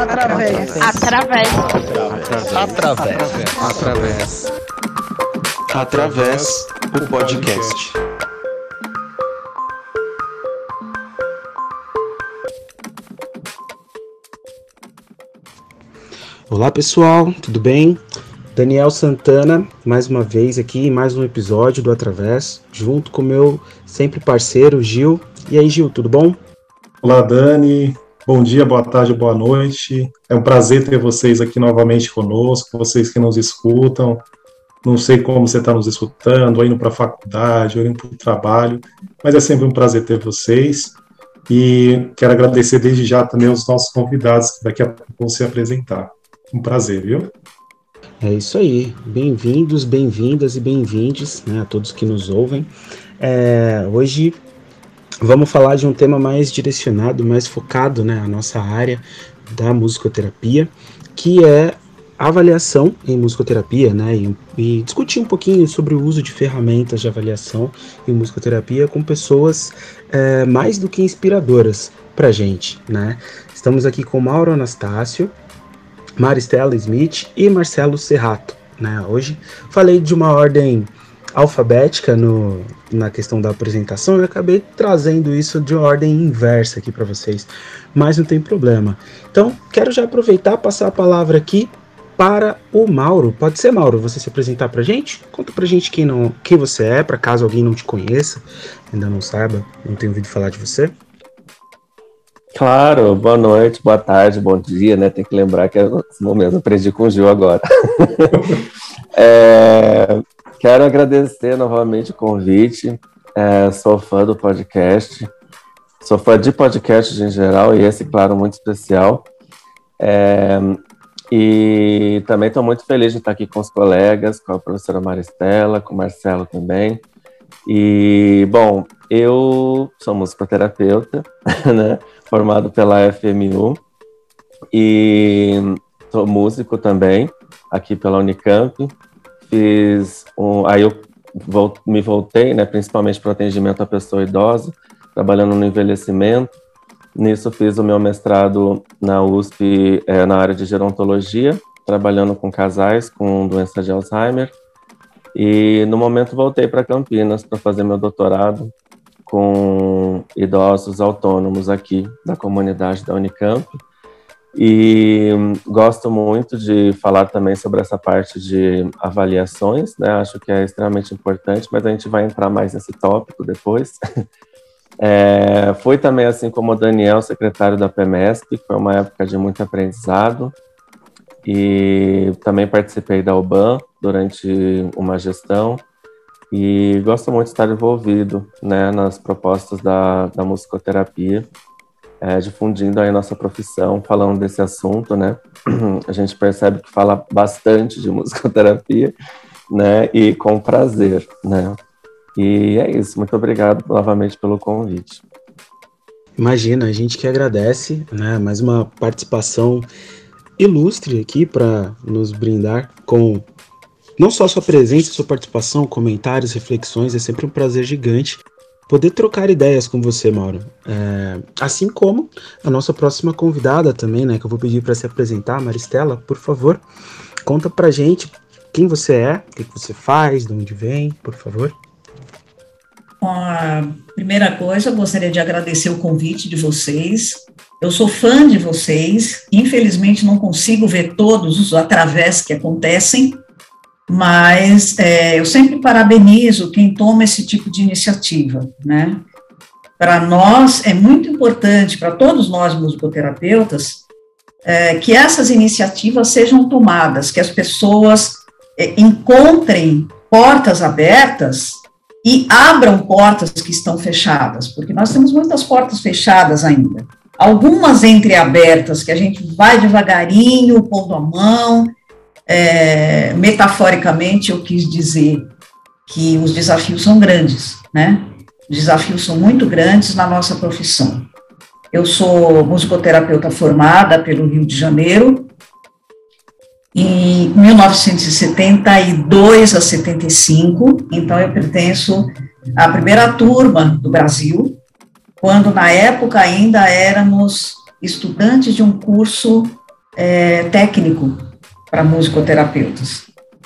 Através. Através. Através. Através. Através o podcast. Olá pessoal, tudo bem? Daniel Santana, mais uma vez aqui, em mais um episódio do Através, junto com meu sempre parceiro Gil. E aí, Gil, tudo bom? Olá, Dani. Bom dia, boa tarde, boa noite. É um prazer ter vocês aqui novamente conosco, vocês que nos escutam. Não sei como você está nos escutando, indo para a faculdade, indo para o trabalho, mas é sempre um prazer ter vocês. E quero agradecer desde já também aos nossos convidados que daqui a pouco vão se apresentar. Um prazer, viu? É isso aí. Bem-vindos, bem-vindas e bem-vindes né, a todos que nos ouvem. É, hoje vamos falar de um tema mais direcionado, mais focado né, à nossa área da musicoterapia, que é avaliação em musicoterapia, né, e, e, discutir um pouquinho sobre o uso de ferramentas de avaliação em musicoterapia com pessoas é, mais do que inspiradoras para gente, né. Estamos aqui com Mauro Anastácio, Maristela Smith e Marcelo Serrato, né. Hoje falei de uma ordem alfabética no, na questão da apresentação, eu acabei trazendo isso de ordem inversa aqui para vocês, mas não tem problema. Então, quero já aproveitar passar a palavra aqui para o Mauro. Pode ser, Mauro, você se apresentar para gente? Conta para gente quem, não, quem você é, para caso alguém não te conheça, ainda não saiba, não tenha ouvido falar de você. Claro, boa noite, boa tarde, bom dia, né? Tem que lembrar que é esse momento aprendi com o Gil agora. é, quero agradecer novamente o convite. É, sou fã do podcast, sou fã de podcasts em geral e esse, claro, muito especial. É, e também estou muito feliz de estar aqui com os colegas, com a professora Maristela, com o Marcelo também. E, bom, eu sou musicoterapeuta, né, formado pela FMU, e sou músico também, aqui pela Unicamp. Fiz um, aí eu me voltei, né, principalmente para atendimento à pessoa idosa, trabalhando no envelhecimento. Nisso fiz o meu mestrado na USP é, na área de gerontologia, trabalhando com casais com doença de Alzheimer. E no momento voltei para Campinas para fazer meu doutorado com idosos autônomos aqui da comunidade da Unicamp. E gosto muito de falar também sobre essa parte de avaliações, né? Acho que é extremamente importante, mas a gente vai entrar mais nesse tópico depois. É, foi também, assim como o Daniel, secretário da PEMESP, foi uma época de muito aprendizado. E também participei da UBAN durante uma gestão. E gosto muito de estar envolvido né, nas propostas da, da musicoterapia, é, difundindo aí a nossa profissão, falando desse assunto, né? A gente percebe que fala bastante de musicoterapia, né? E com prazer, né? E é isso. Muito obrigado novamente pelo convite. Imagina, a gente que agradece, né? Mais uma participação ilustre aqui para nos brindar com não só sua presença, sua participação, comentários, reflexões. É sempre um prazer gigante poder trocar ideias com você, Mauro. É, assim como a nossa próxima convidada também, né? Que eu vou pedir para se apresentar, Maristela, por favor, conta pra gente quem você é, o que você faz, de onde vem, por favor. A primeira coisa, eu gostaria de agradecer o convite de vocês. Eu sou fã de vocês, infelizmente não consigo ver todos os através que acontecem, mas é, eu sempre parabenizo quem toma esse tipo de iniciativa, né? Para nós é muito importante, para todos nós musicoterapeutas, é, que essas iniciativas sejam tomadas, que as pessoas é, encontrem portas abertas e abram portas que estão fechadas, porque nós temos muitas portas fechadas ainda. Algumas entreabertas que a gente vai devagarinho, pondo a mão. É, metaforicamente, eu quis dizer que os desafios são grandes, né? Os desafios são muito grandes na nossa profissão. Eu sou musicoterapeuta formada pelo Rio de Janeiro, em 1972 a 75, então eu pertenço à primeira turma do Brasil, quando na época ainda éramos estudantes de um curso é, técnico para musicoterapeutas.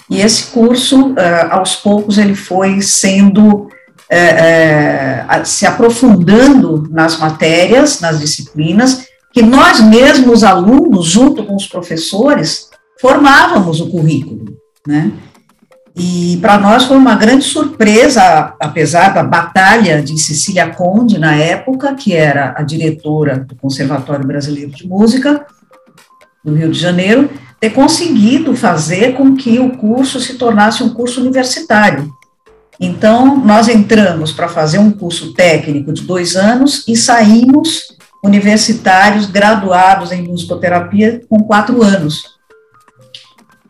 E esse curso, uh, aos poucos, ele foi sendo, é, é, se aprofundando nas matérias, nas disciplinas, que nós mesmos, alunos, junto com os professores, formávamos o currículo, né? E para nós foi uma grande surpresa, apesar da batalha de Cecília Conde, na época, que era a diretora do Conservatório Brasileiro de Música, do Rio de Janeiro, ter conseguido fazer com que o curso se tornasse um curso universitário. Então, nós entramos para fazer um curso técnico de dois anos e saímos universitários graduados em musicoterapia com quatro anos.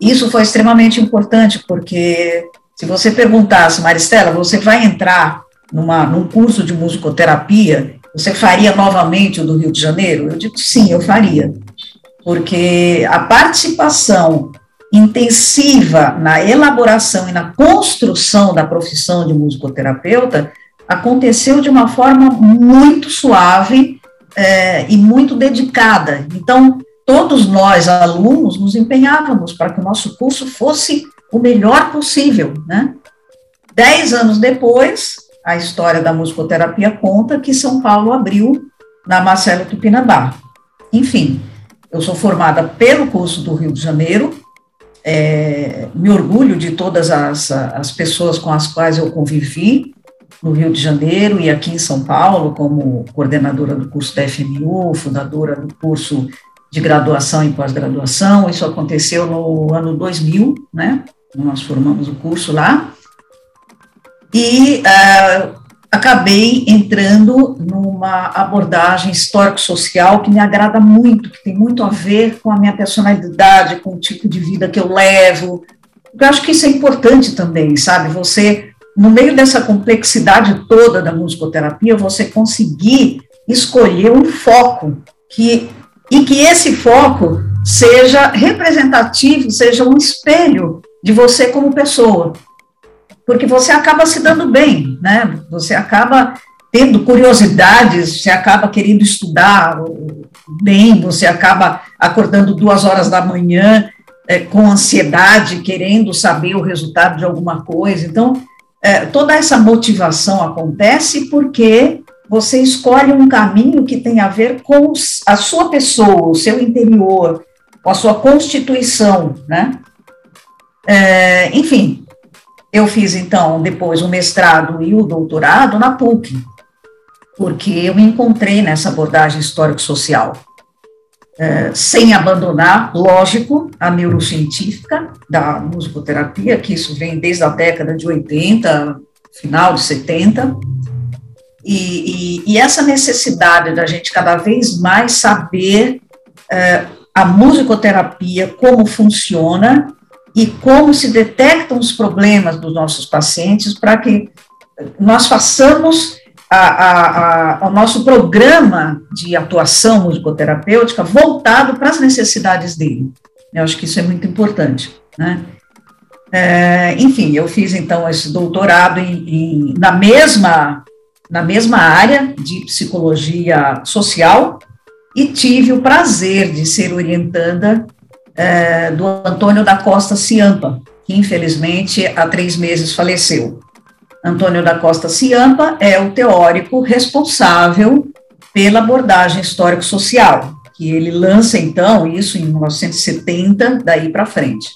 Isso foi extremamente importante, porque se você perguntasse, Maristela, você vai entrar numa, num curso de musicoterapia, você faria novamente o do Rio de Janeiro? Eu digo sim, eu faria porque a participação intensiva na elaboração e na construção da profissão de musicoterapeuta aconteceu de uma forma muito suave é, e muito dedicada. Então, todos nós, alunos, nos empenhávamos para que o nosso curso fosse o melhor possível, né? Dez anos depois, a história da musicoterapia conta que São Paulo abriu na Marcelo Tupinambá. Enfim, eu sou formada pelo curso do Rio de Janeiro, é, me orgulho de todas as, as pessoas com as quais eu convivi no Rio de Janeiro e aqui em São Paulo, como coordenadora do curso da FMU, fundadora do curso de graduação e pós-graduação. Isso aconteceu no ano 2000, né? Nós formamos o curso lá. E uh, acabei entrando numa abordagem histórico-social que me agrada muito, que tem muito a ver com a minha personalidade, com o tipo de vida que eu levo. Eu acho que isso é importante também, sabe? Você, no meio dessa complexidade toda da musicoterapia, você conseguir escolher um foco que e que esse foco seja representativo, seja um espelho de você como pessoa porque você acaba se dando bem, né? Você acaba tendo curiosidades, você acaba querendo estudar bem, você acaba acordando duas horas da manhã é, com ansiedade, querendo saber o resultado de alguma coisa. Então, é, toda essa motivação acontece porque você escolhe um caminho que tem a ver com a sua pessoa, o seu interior, com a sua constituição, né? É, enfim, eu fiz, então, depois o mestrado e o doutorado na PUC, porque eu me encontrei nessa abordagem histórico-social, é, sem abandonar, lógico, a neurocientífica da musicoterapia, que isso vem desde a década de 80, final de 70, e, e, e essa necessidade da gente cada vez mais saber é, a musicoterapia, como funciona, e como se detectam os problemas dos nossos pacientes para que nós façamos a, a, a, o nosso programa de atuação musicoterapêutica voltado para as necessidades dele. Eu acho que isso é muito importante, né? É, enfim, eu fiz então esse doutorado em, em, na mesma na mesma área de psicologia social e tive o prazer de ser orientanda é, do Antônio da Costa Ciampa, que infelizmente há três meses faleceu. Antônio da Costa Ciampa é o teórico responsável pela abordagem histórico-social, que ele lança então isso em 1970, daí para frente.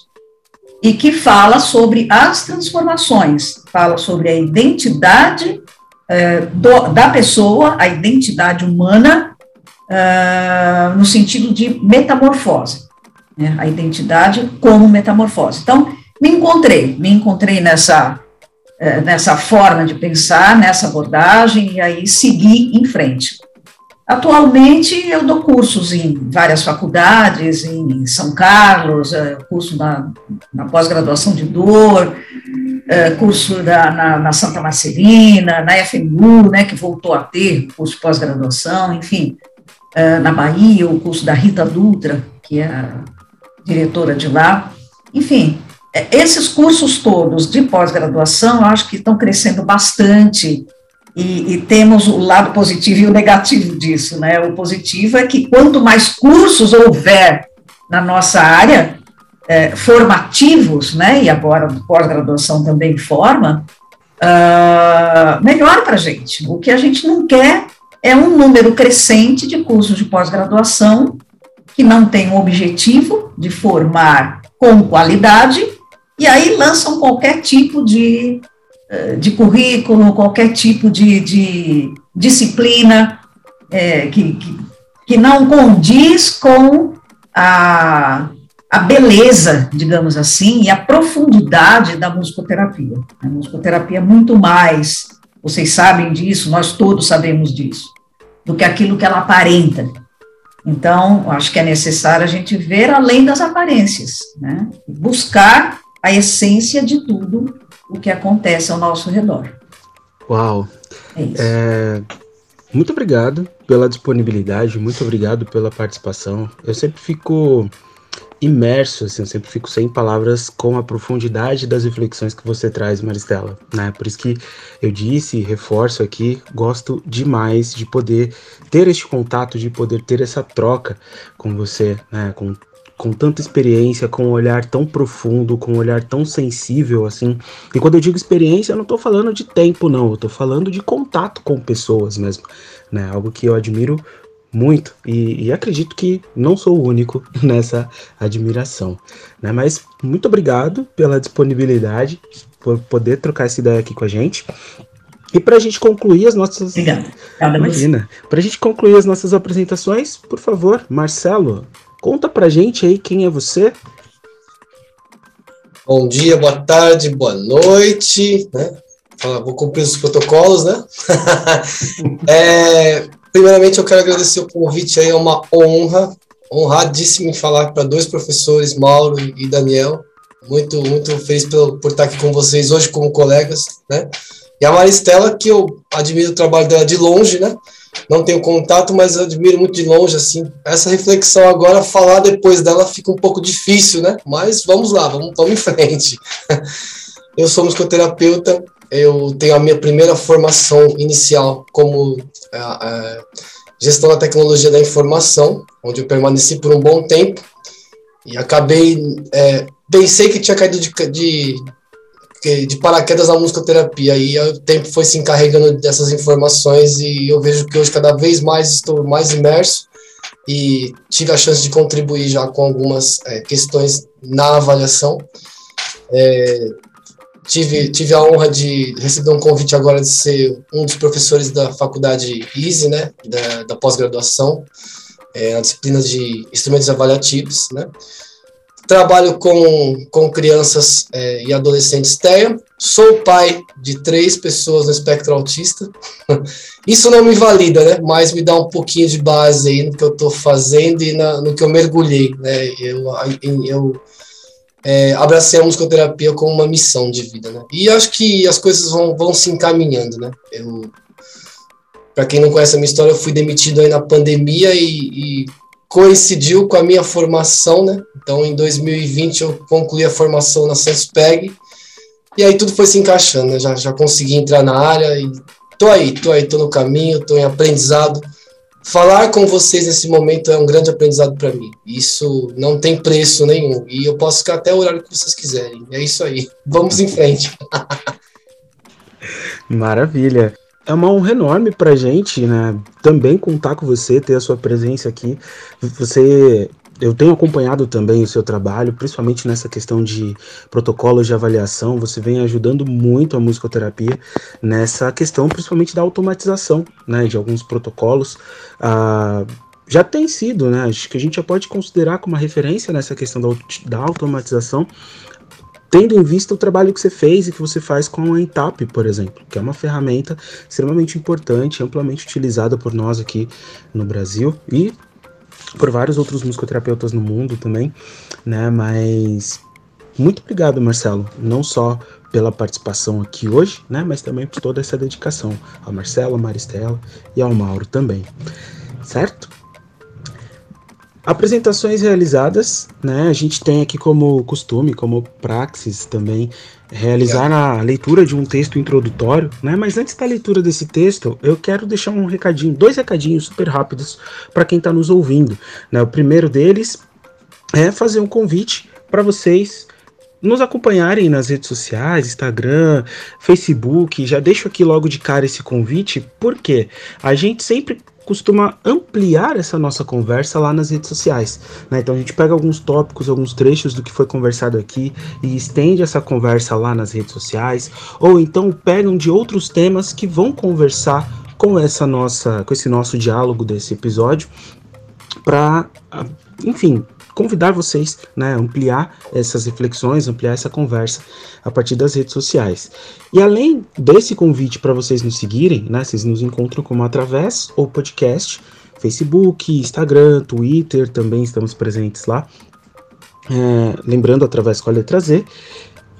E que fala sobre as transformações, fala sobre a identidade é, do, da pessoa, a identidade humana, é, no sentido de metamorfose né, a identidade como metamorfose. Então, me encontrei, me encontrei nessa, é, nessa forma de pensar, nessa abordagem, e aí segui em frente. Atualmente, eu dou cursos em várias faculdades, em São Carlos, é, curso na, na pós-graduação de dor, é, curso da, na, na, Santa Marcelina, na FMU, né, que voltou a ter curso pós-graduação, enfim, na Bahia, o curso da Rita Dutra, que é diretora de lá. Enfim, é, esses cursos todos de pós-graduação, acho que estão crescendo bastante, e, e, temos o lado positivo e o negativo disso, né? O positivo é que quanto mais cursos houver na nossa área, é, formativos, né, e agora pós-graduação também forma, uh, melhor para a gente. O que a gente não quer é um número crescente de cursos de pós-graduação que não tem o objetivo de formar com qualidade, e aí lançam qualquer tipo de, eh, de currículo, qualquer tipo de, de disciplina é, que, que, que não condiz com a, a beleza, digamos assim, e a profundidade da musicoterapia. A musicoterapia é muito mais, vocês sabem disso, nós todos sabemos disso, do que aquilo que ela aparenta. Então, acho que é necessário a gente ver além das aparências, né? buscar a essência de tudo o que acontece ao nosso redor. Uau! É isso. É, muito obrigado pela disponibilidade, muito obrigado pela participação. Eu sempre fico imerso, assim, eu sempre fico sem palavras com a profundidade das reflexões que você traz, Maristela, né? Por isso que eu disse, reforço aqui, gosto demais de poder ter este contato, de poder ter essa troca com você, né? Com com tanta experiência, com um olhar tão profundo, com um olhar tão sensível assim. E quando eu digo experiência, eu não estou falando de tempo, não, eu estou falando de contato com pessoas mesmo, né? Algo que eu admiro muito e, e, acredito que não sou o único nessa admiração, né? Mas muito obrigado pela disponibilidade, por poder trocar essa ideia aqui com a gente. E para a gente concluir as nossas. Obrigada. Imagina. Para a gente concluir as nossas apresentações, por favor, Marcelo, conta para gente aí quem é você. Bom dia, boa tarde, boa noite. Né? Vou cumprir os protocolos, né? é, Primeiramente, eu quero agradecer o convite aí, é uma honra, honradíssimo em falar para dois professores, Mauro e Daniel. Muito, muito feliz por, por estar aqui com vocês hoje como colegas, né? E a Maristela, que eu admiro o trabalho dela de longe, né? Não tenho contato, mas admiro muito de longe, assim. Essa reflexão agora, falar depois dela fica um pouco difícil, né? Mas vamos lá, vamos, vamos em frente. Eu sou musicoterapeuta, eu tenho a minha primeira formação inicial como é, é, gestão da tecnologia da informação, onde eu permaneci por um bom tempo e acabei é, pensei que tinha caído de, de, de paraquedas na musicoterapia e o tempo foi se encarregando dessas informações e eu vejo que hoje cada vez mais estou mais imerso e tive a chance de contribuir já com algumas é, questões na avaliação. É, tive, tive a honra de receber um convite agora de ser um dos professores da faculdade ISE, né, da, da pós-graduação, é, na disciplina de instrumentos avaliativos, né. Trabalho com, com crianças é, e adolescentes TEA, sou pai de três pessoas no espectro autista. Isso não me valida, né, mas me dá um pouquinho de base aí no que eu estou fazendo e na, no que eu mergulhei, né. Eu, eu é, abracei a musicoterapia como uma missão de vida, né? E acho que as coisas vão, vão se encaminhando, né? Eu, para quem não conhece a minha história, eu fui demitido aí na pandemia e, e, coincidiu com a minha formação, né? Então, em 2020 eu concluí a formação na Sanspeg e aí tudo foi se encaixando, né? Já, já consegui entrar na área e tô aí, tô aí, tô no caminho, tô em aprendizado falar com vocês nesse momento é um grande aprendizado para mim. Isso não tem preço nenhum. E eu posso ficar até o horário que vocês quiserem. É isso aí. Vamos em frente. Maravilha. É uma honra enorme pra gente, né? Também contar com você, ter a sua presença aqui. Você eu tenho acompanhado também o seu trabalho, principalmente nessa questão de protocolos de avaliação. Você vem ajudando muito a musicoterapia nessa questão, principalmente da automatização, né, de alguns protocolos. Ah, já tem sido, né? Acho que a gente já pode considerar como uma referência nessa questão da, da automatização, tendo em vista o trabalho que você fez e que você faz com a Entap, por exemplo, que é uma ferramenta extremamente importante, amplamente utilizada por nós aqui no Brasil e por vários outros musicoterapeutas no mundo também, né? Mas muito obrigado, Marcelo, não só pela participação aqui hoje, né? Mas também por toda essa dedicação ao Marcelo, a Maristela e ao Mauro também, certo? Apresentações realizadas, né? A gente tem aqui como costume, como praxis também, realizar a leitura de um texto introdutório, né? Mas antes da leitura desse texto, eu quero deixar um recadinho, dois recadinhos super rápidos para quem está nos ouvindo. Né? O primeiro deles é fazer um convite para vocês nos acompanharem nas redes sociais, Instagram, Facebook. Já deixo aqui logo de cara esse convite, porque a gente sempre costuma ampliar essa nossa conversa lá nas redes sociais. Né? Então a gente pega alguns tópicos, alguns trechos do que foi conversado aqui e estende essa conversa lá nas redes sociais, ou então pegam de outros temas que vão conversar com essa nossa, com esse nosso diálogo desse episódio, para, enfim, convidar vocês né, ampliar essas reflexões, ampliar essa conversa a partir das redes sociais. E além desse convite para vocês nos seguirem, né, vocês nos encontram como através ou podcast, Facebook, Instagram, Twitter, também estamos presentes lá. É, lembrando através com a letra Z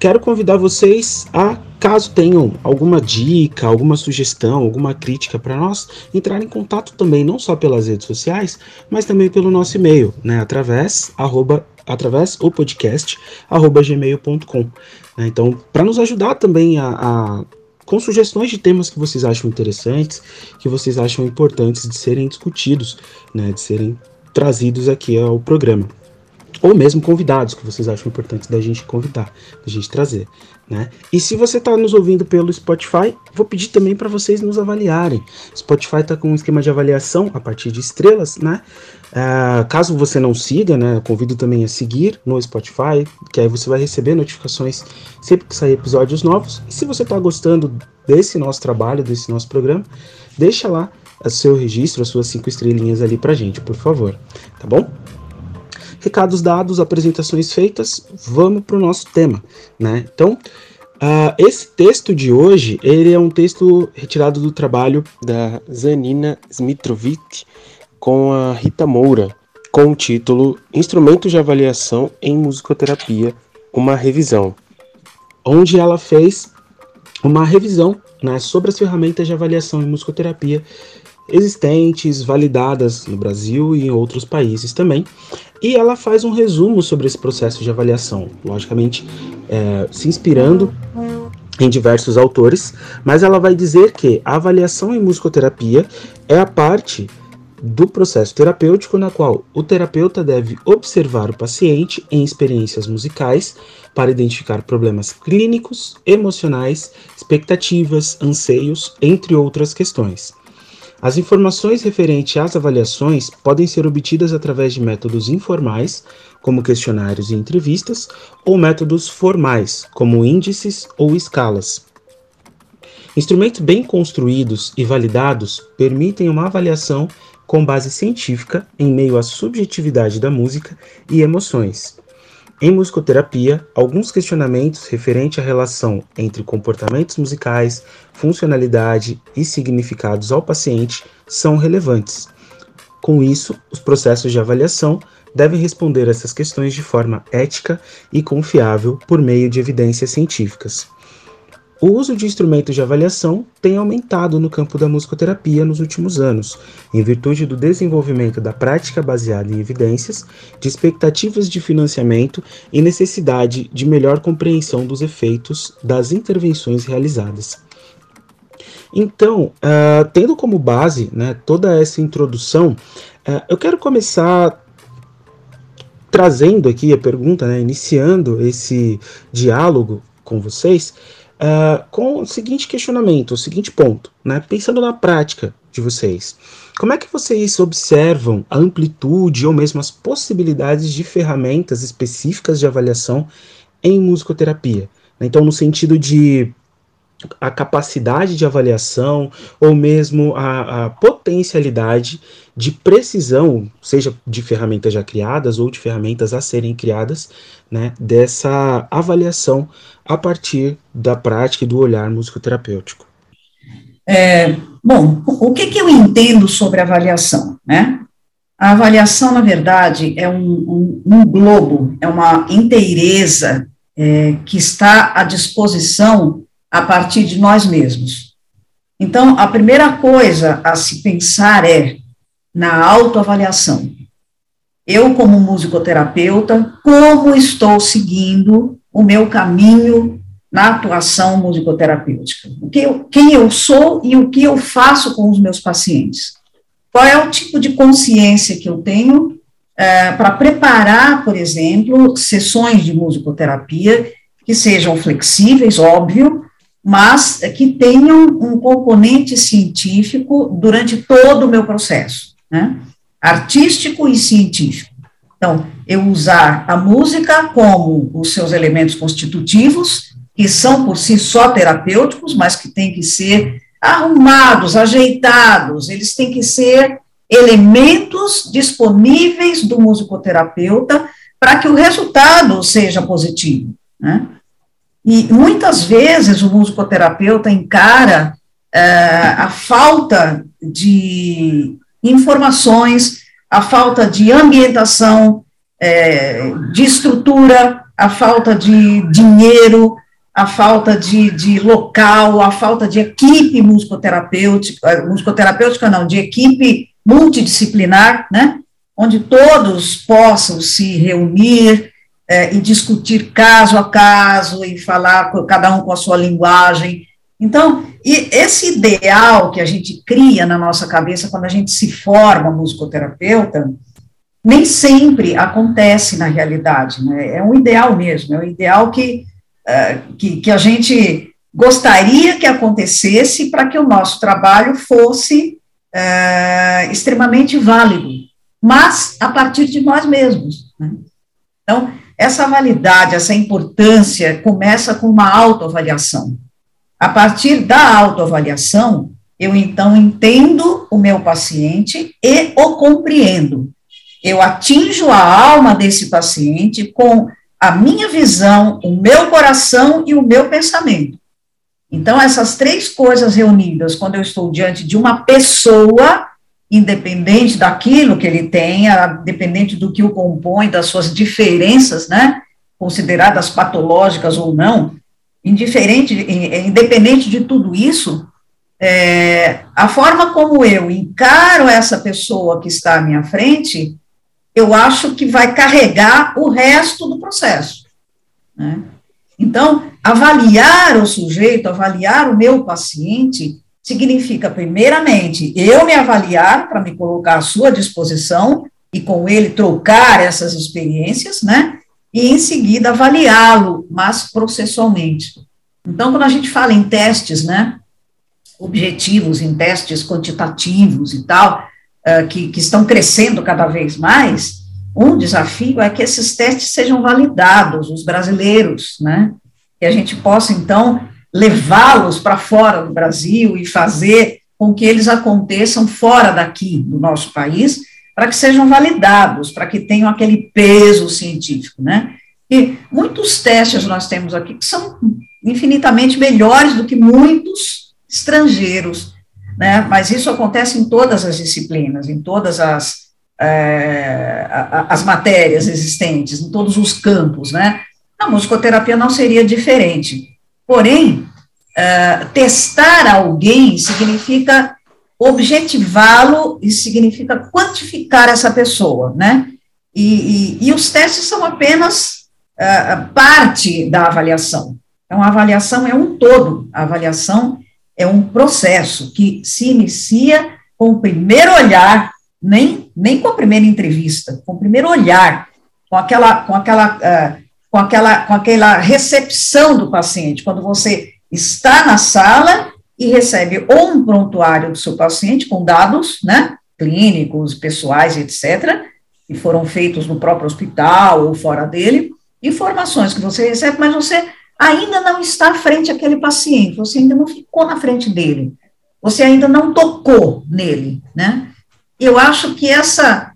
quero convidar vocês a, caso tenham alguma dica, alguma sugestão, alguma crítica para nós, entrar em contato também, não só pelas redes sociais, mas também pelo nosso e-mail, né, através, arroba, através o podcast, arroba gmail.com. Né, então, para nos ajudar também a, a com sugestões de temas que vocês acham interessantes, que vocês acham importantes de serem discutidos, né, de serem trazidos aqui ao programa ou mesmo convidados que vocês acham importantes da gente convidar, da gente trazer, né? E se você está nos ouvindo pelo Spotify, vou pedir também para vocês nos avaliarem. Spotify está com um esquema de avaliação a partir de estrelas, né? Uh, caso você não siga, né, convido também a seguir no Spotify, que aí você vai receber notificações sempre que sair episódios novos. E se você está gostando desse nosso trabalho, desse nosso programa, deixa lá o seu registro, as suas cinco estrelinhas ali pra gente, por favor, tá bom? Recados dados, apresentações feitas, vamos para o nosso tema, né? Então, uh, esse texto de hoje, ele é um texto retirado do trabalho da Zanina Smitrovic com a Rita Moura, com o título Instrumentos de Avaliação em Musicoterapia, uma revisão, onde ela fez uma revisão né, sobre as ferramentas de avaliação em musicoterapia existentes, validadas no Brasil e em outros países também. E ela faz um resumo sobre esse processo de avaliação, logicamente é, se inspirando em diversos autores, mas ela vai dizer que a avaliação em musicoterapia é a parte do processo terapêutico na qual o terapeuta deve observar o paciente em experiências musicais para identificar problemas clínicos, emocionais, expectativas, anseios, entre outras questões. As informações referentes às avaliações podem ser obtidas através de métodos informais, como questionários e entrevistas, ou métodos formais, como índices ou escalas. Instrumentos bem construídos e validados permitem uma avaliação com base científica em meio à subjetividade da música e emoções, em musicoterapia, alguns questionamentos referentes à relação entre comportamentos musicais, funcionalidade e significados ao paciente são relevantes. Com isso, os processos de avaliação devem responder essas questões de forma ética e confiável por meio de evidências científicas. O uso de instrumentos de avaliação tem aumentado no campo da musicoterapia nos últimos anos, em virtude do desenvolvimento da prática baseada em evidências, de expectativas de financiamento e necessidade de melhor compreensão dos efeitos das intervenções realizadas. Então, uh, tendo como base né, toda essa introdução, uh, eu quero começar trazendo aqui a pergunta, né, iniciando esse diálogo com vocês, uh, com o seguinte questionamento, o seguinte ponto, né? Pensando na prática de vocês, como é que vocês observam a amplitude ou mesmo as possibilidades de ferramentas específicas de avaliação em musicoterapia? Então, no sentido de a capacidade de avaliação ou mesmo a, a, potencialidade de precisão, seja de ferramentas já criadas ou de ferramentas a serem criadas, né, dessa avaliação a partir da prática e do olhar musicoterapêutico. É, bom, o que, que eu entendo sobre avaliação, né? A avaliação, na verdade, é um, um, um globo, é uma inteireza é, que está à disposição a partir de nós mesmos. Então, a primeira coisa a se pensar é na autoavaliação. Eu, como musicoterapeuta, como estou seguindo o meu caminho na atuação musicoterapêutica? Que eu, quem eu sou e o que eu faço com os meus pacientes? Qual é o tipo de consciência que eu tenho é, para preparar, por exemplo, sessões de musicoterapia que sejam flexíveis, óbvio, mas que tenham um componente científico durante todo o meu processo, né? artístico e científico. Então, eu usar a música como os seus elementos constitutivos, que são por si só terapêuticos, mas que têm que ser arrumados, ajeitados, eles têm que ser elementos disponíveis do musicoterapeuta para que o resultado seja positivo. Né? E muitas vezes o musicoterapeuta encara é, a falta de informações, a falta de ambientação, é, de estrutura, a falta de dinheiro, a falta de, de local, a falta de equipe musicoterapêutica, musicoterapêutica não, de equipe multidisciplinar, né, onde todos possam se reunir é, e discutir caso a caso e falar cada um com a sua linguagem. Então, esse ideal que a gente cria na nossa cabeça quando a gente se forma musicoterapeuta, nem sempre acontece na realidade, né? É um ideal mesmo, é um ideal que, uh, que, que a gente gostaria que acontecesse para que o nosso trabalho fosse uh, extremamente válido, mas a partir de nós mesmos. Né? Então, essa validade, essa importância começa com uma autoavaliação. A partir da autoavaliação, eu então entendo o meu paciente e o compreendo. Eu atinjo a alma desse paciente com a minha visão, o meu coração e o meu pensamento. Então, essas três coisas reunidas, quando eu estou diante de uma pessoa, independente daquilo que ele tenha, independente do que o compõe, das suas diferenças, né, consideradas patológicas ou não, indiferente, independente de tudo isso, é, a forma como eu encaro essa pessoa que está à minha frente, eu acho que vai carregar o resto do processo. Né? Então, avaliar o sujeito, avaliar o meu paciente, significa, primeiramente, eu me avaliar para me colocar à sua disposição e com ele trocar essas experiências, né? E em seguida avaliá-lo, mas processualmente. Então, quando a gente fala em testes, né? Objetivos, em testes quantitativos e tal, uh, que, que estão crescendo cada vez mais, um desafio é que esses testes sejam validados, os brasileiros, né? Que a gente possa, então, levá-los para fora do Brasil e fazer com que eles aconteçam fora daqui, do nosso país, para que sejam validados, para que tenham aquele peso científico, né? E muitos testes nós temos aqui que são infinitamente melhores do que muitos estrangeiros, né? Mas isso acontece em todas as disciplinas, em todas as é, as matérias existentes, em todos os campos, né? A musicoterapia não seria diferente. Porém, é, testar alguém significa objetivá-lo e significa quantificar essa pessoa, né? E, e, e os testes são apenas é, parte da avaliação. Então, a avaliação é um todo, a avaliação é um processo que se inicia com o primeiro olhar nem, nem com a primeira entrevista, com o primeiro olhar, com aquela, com aquela, uh, com aquela, com aquela recepção do paciente, quando você está na sala e recebe ou um prontuário do seu paciente com dados, né, clínicos, pessoais, etc., que foram feitos no próprio hospital ou fora dele, informações que você recebe, mas você ainda não está frente àquele paciente, você ainda não ficou na frente dele, você ainda não tocou nele, né? eu acho que essa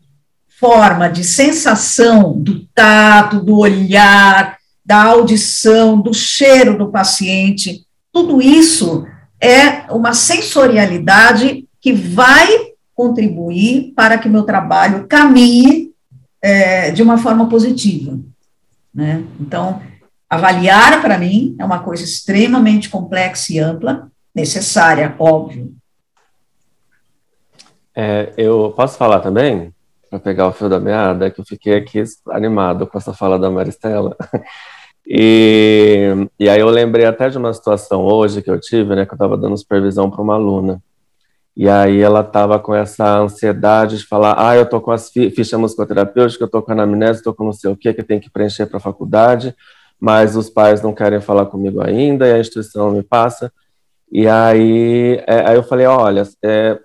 forma de sensação do tato, do olhar, da audição, do cheiro do paciente, tudo isso é uma sensorialidade que vai contribuir para que meu trabalho caminhe é, de uma forma positiva. Né? Então, avaliar para mim é uma coisa extremamente complexa e ampla, necessária, óbvio, é, eu posso falar também? Para pegar o fio da meada, que eu fiquei aqui animado com essa fala da Maristela. E, e aí eu lembrei até de uma situação hoje que eu tive, né, que eu estava dando supervisão para uma aluna. E aí ela estava com essa ansiedade de falar, ah, eu tô com as fi fichas musicoterapêuticas, eu tô com anamnese, tô com não sei o que, que tem que preencher para a faculdade, mas os pais não querem falar comigo ainda, e a instituição me passa. E aí, é, aí eu falei, olha, é,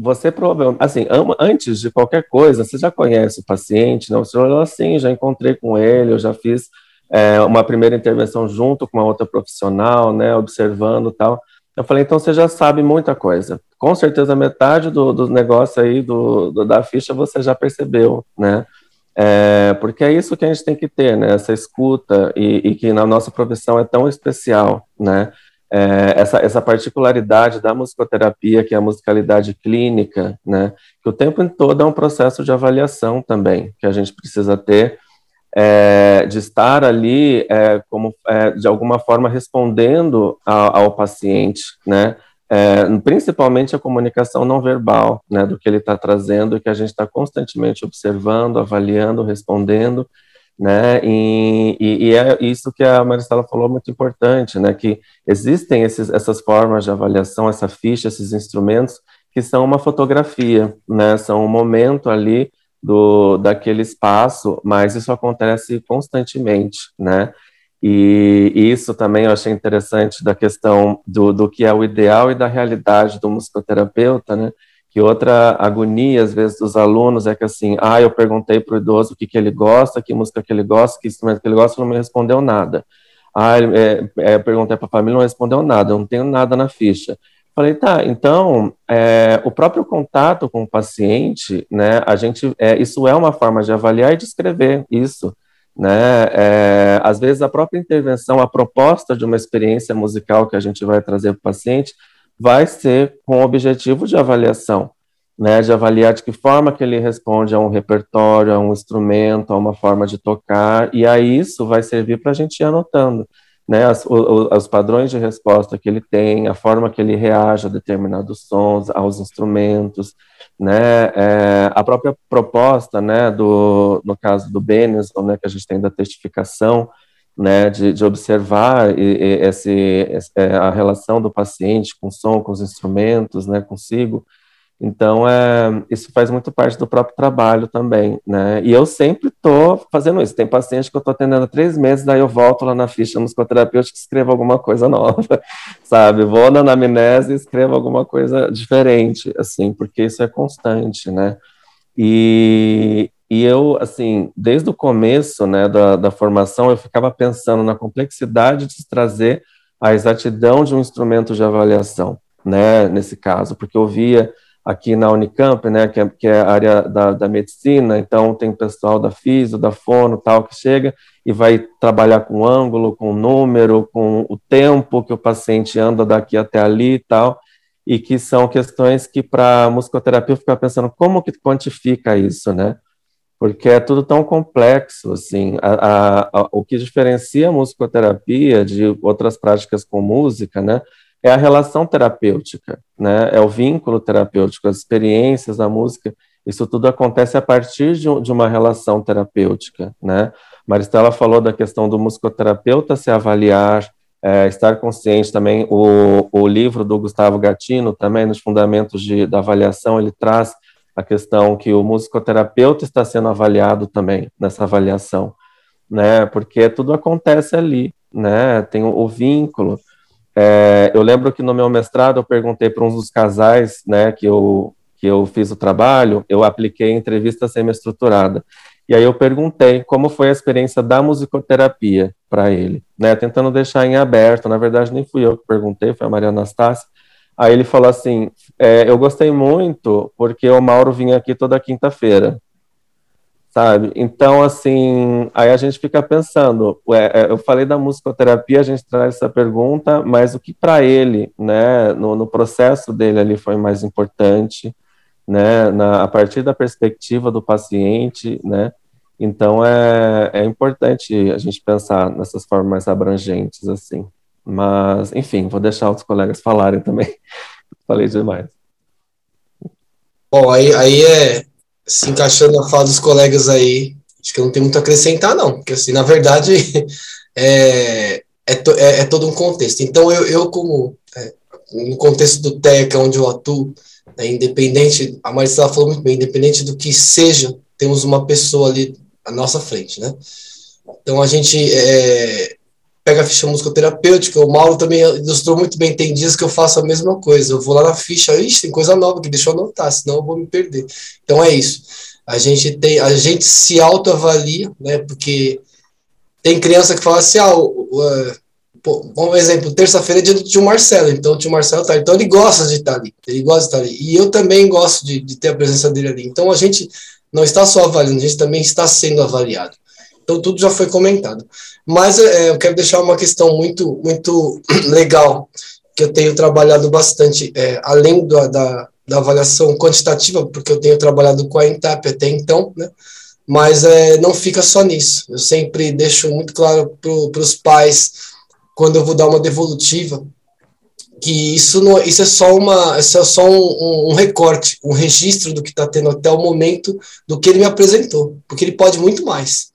você provavelmente, assim, antes de qualquer coisa, você já conhece o paciente, não? Você falou assim, já encontrei com ele, eu já fiz é, uma primeira intervenção junto com uma outra profissional, né, observando tal. Eu falei, então você já sabe muita coisa. Com certeza metade do, do negócio aí, do, do, da ficha, você já percebeu, né? É, porque é isso que a gente tem que ter, né? Essa escuta e, e que na nossa profissão é tão especial, né? É, essa, essa particularidade da musicoterapia, que é a musicalidade clínica, né? Que o tempo todo é um processo de avaliação também, que a gente precisa ter é, de estar ali é, como é, de alguma forma respondendo ao, ao paciente, né? É, principalmente a comunicação não verbal, né, do que ele está trazendo e que a gente está constantemente observando, avaliando, respondendo, né, e, e, e, é isso que a Maristela falou muito importante, né, que existem esses, essas formas de avaliação, essa ficha, esses instrumentos que são uma fotografia, né, são um momento ali do, daquele espaço, mas isso acontece constantemente, né? E, isso também eu achei interessante da questão do, do que é o ideal e da realidade do musicoterapeuta, né? Que outra agonia, às vezes, dos alunos é que assim, ah, eu perguntei para o idoso o que, que ele gosta, que música que ele gosta, que instrumento que ele gosta, não me respondeu nada. Ah, é, é, perguntei para a família, não respondeu nada, eu não tenho nada na ficha. Falei, tá, então, é, o próprio contato com o paciente, né, a gente, é, isso é uma forma de avaliar e descrever isso, né, é, às vezes a própria intervenção, a proposta de uma experiência musical que a gente vai trazer para o paciente vai ser com o objetivo de avaliação, né, de avaliar de que forma que ele responde a um repertório, a um instrumento, a uma forma de tocar, e aí isso vai servir para a gente ir anotando né, as, o, os padrões de resposta que ele tem, a forma que ele reage a determinados sons, aos instrumentos, né, é, a própria proposta, né, do, no caso do Benison, né, que a gente tem da testificação, né, de, de observar esse, é, a relação do paciente com o som, com os instrumentos, né, consigo, então, é, isso faz muito parte do próprio trabalho também, né? E eu sempre estou fazendo isso. Tem paciente que eu estou atendendo há três meses, daí eu volto lá na ficha musicoterapêutica e escrevo alguma coisa nova, sabe? Vou na anamnese e escrevo alguma coisa diferente, assim, porque isso é constante, né? E, e eu, assim, desde o começo, né, da, da formação, eu ficava pensando na complexidade de trazer a exatidão de um instrumento de avaliação, né, nesse caso, porque eu via aqui na Unicamp, né, que é, que é a área da, da medicina, então tem pessoal da FISO, da FONO, tal, que chega e vai trabalhar com ângulo, com número, com o tempo que o paciente anda daqui até ali e tal, e que são questões que para a musicoterapia ficar pensando como que quantifica isso, né? Porque é tudo tão complexo, assim, a, a, a, o que diferencia a musicoterapia de outras práticas com música, né, é a relação terapêutica, né? É o vínculo terapêutico, as experiências da música. Isso tudo acontece a partir de, de uma relação terapêutica, né? Maristela falou da questão do musicoterapeuta se avaliar, é, estar consciente também. O, o livro do Gustavo Gatino, também nos fundamentos de, da avaliação, ele traz a questão que o musicoterapeuta está sendo avaliado também nessa avaliação, né? Porque tudo acontece ali, né? Tem o, o vínculo. É, eu lembro que no meu mestrado eu perguntei para um dos casais, né, que eu, que eu fiz o trabalho, eu apliquei entrevista semi-estruturada. E aí eu perguntei como foi a experiência da musicoterapia para ele, né, tentando deixar em aberto. Na verdade, nem fui eu que perguntei, foi a Maria Anastácia. Aí ele falou assim: é, eu gostei muito porque o Mauro vinha aqui toda quinta-feira sabe? Então, assim, aí a gente fica pensando, é, eu falei da musicoterapia, a gente traz essa pergunta, mas o que para ele, né, no, no, processo dele ali foi mais importante, né, na, a partir da perspectiva do paciente, né, então é, é importante a gente pensar nessas formas mais abrangentes, assim. Mas, enfim, vou deixar os colegas falarem também. Falei demais. Bom, aí, aí é, se encaixando na fala dos colegas aí, acho que não tem muito a acrescentar, não, porque assim, na verdade, é, é, to, é, é todo um contexto. Então, eu, eu como é, no contexto do TECA, onde eu atuo, é independente, a Maricela falou muito bem, independente do que seja, temos uma pessoa ali à nossa frente, né? Então a gente é, pega a ficha musicoterapêutica, o Mauro também ilustrou muito bem, tem dias que eu faço a mesma coisa, eu vou lá na ficha, ixi, tem coisa nova que deixa eu anotar, senão eu vou me perder. Então é isso. A gente tem, a gente se autoavalia, né? Porque tem criança que fala assim, ah, o, é, pô, um exemplo, terça-feira é dia do tio Marcelo, então o tio Marcelo tá então ele gosta de estar ali, ele gosta de estar ali, e eu também gosto de, de ter a presença dele ali. Então a gente não está só avaliando, a gente também está sendo avaliado. Então tudo já foi comentado. Mas é, eu quero deixar uma questão muito, muito legal, que eu tenho trabalhado bastante, é, além da, da, da, avaliação quantitativa, porque eu tenho trabalhado com a INTAP até então, né? mas é, não fica só nisso. Eu sempre deixo muito claro para os pais, quando eu vou dar uma devolutiva, que isso, não, isso é só, uma, isso é só um, um recorte, um registro do que está tendo até o momento do que ele me apresentou, porque ele pode muito mais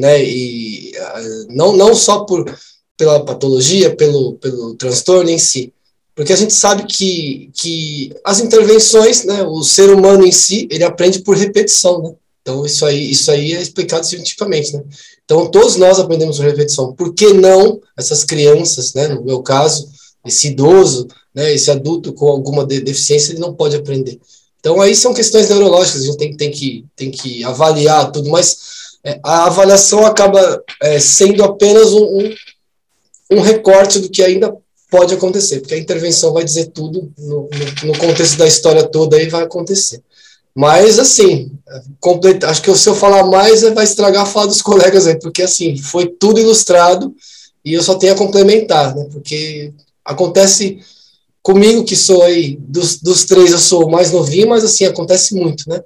né? E uh, não, não só por, pela patologia, pelo, pelo transtorno em si, porque a gente sabe que, que as intervenções, né, o ser humano em si, ele aprende por repetição, né? Então, isso aí, isso aí é explicado cientificamente, né? Então, todos nós aprendemos por repetição. Por que não essas crianças, né, no meu caso, esse idoso, né, esse adulto com alguma deficiência, ele não pode aprender. Então, aí são questões neurológicas, a gente tem, tem, que, tem que avaliar tudo, mas a avaliação acaba é, sendo apenas um, um, recorte do que ainda pode acontecer, porque a intervenção vai dizer tudo no, no, no contexto da história toda aí vai acontecer. Mas, assim, acho que se eu falar mais, vai estragar a fala dos colegas aí, porque, assim, foi tudo ilustrado e eu só tenho a complementar, né? Porque acontece comigo, que sou aí, dos, dos três, eu sou o mais novinho, mas, assim, acontece muito, né?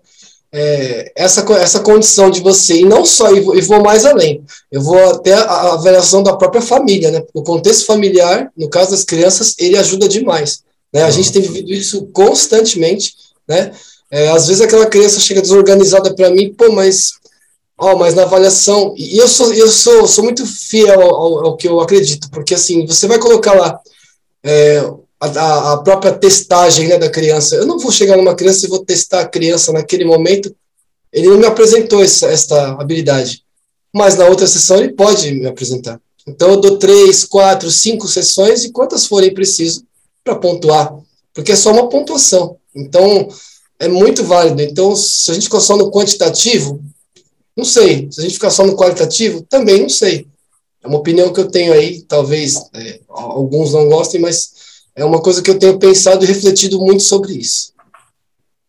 É, essa, essa condição de você, e não só, e vou, e vou mais além, eu vou até a, avaliação da própria família, né? O contexto familiar, no caso das crianças, ele ajuda demais. Né? A gente tem vivido isso constantemente, né? É, às vezes aquela criança chega desorganizada para mim, pô, mas ó, mas na avaliação, e eu sou, eu sou, sou muito fiel ao, ao, que eu acredito, porque assim, você vai colocar lá é, a, a, própria testagem né, da criança. Eu não vou chegar numa criança e vou testar a criança naquele momento. Ele não me apresentou essa, essa habilidade, mas na outra sessão ele pode me apresentar. Então eu dou três, quatro, cinco sessões e quantas forem preciso para pontuar, porque é só uma pontuação. Então é muito válido. Então se a gente ficar só no quantitativo, não sei. Se a gente ficar só no qualitativo, também não sei. É uma opinião que eu tenho aí, talvez é, alguns não gostem, mas é uma coisa que eu tenho pensado e refletido muito sobre isso.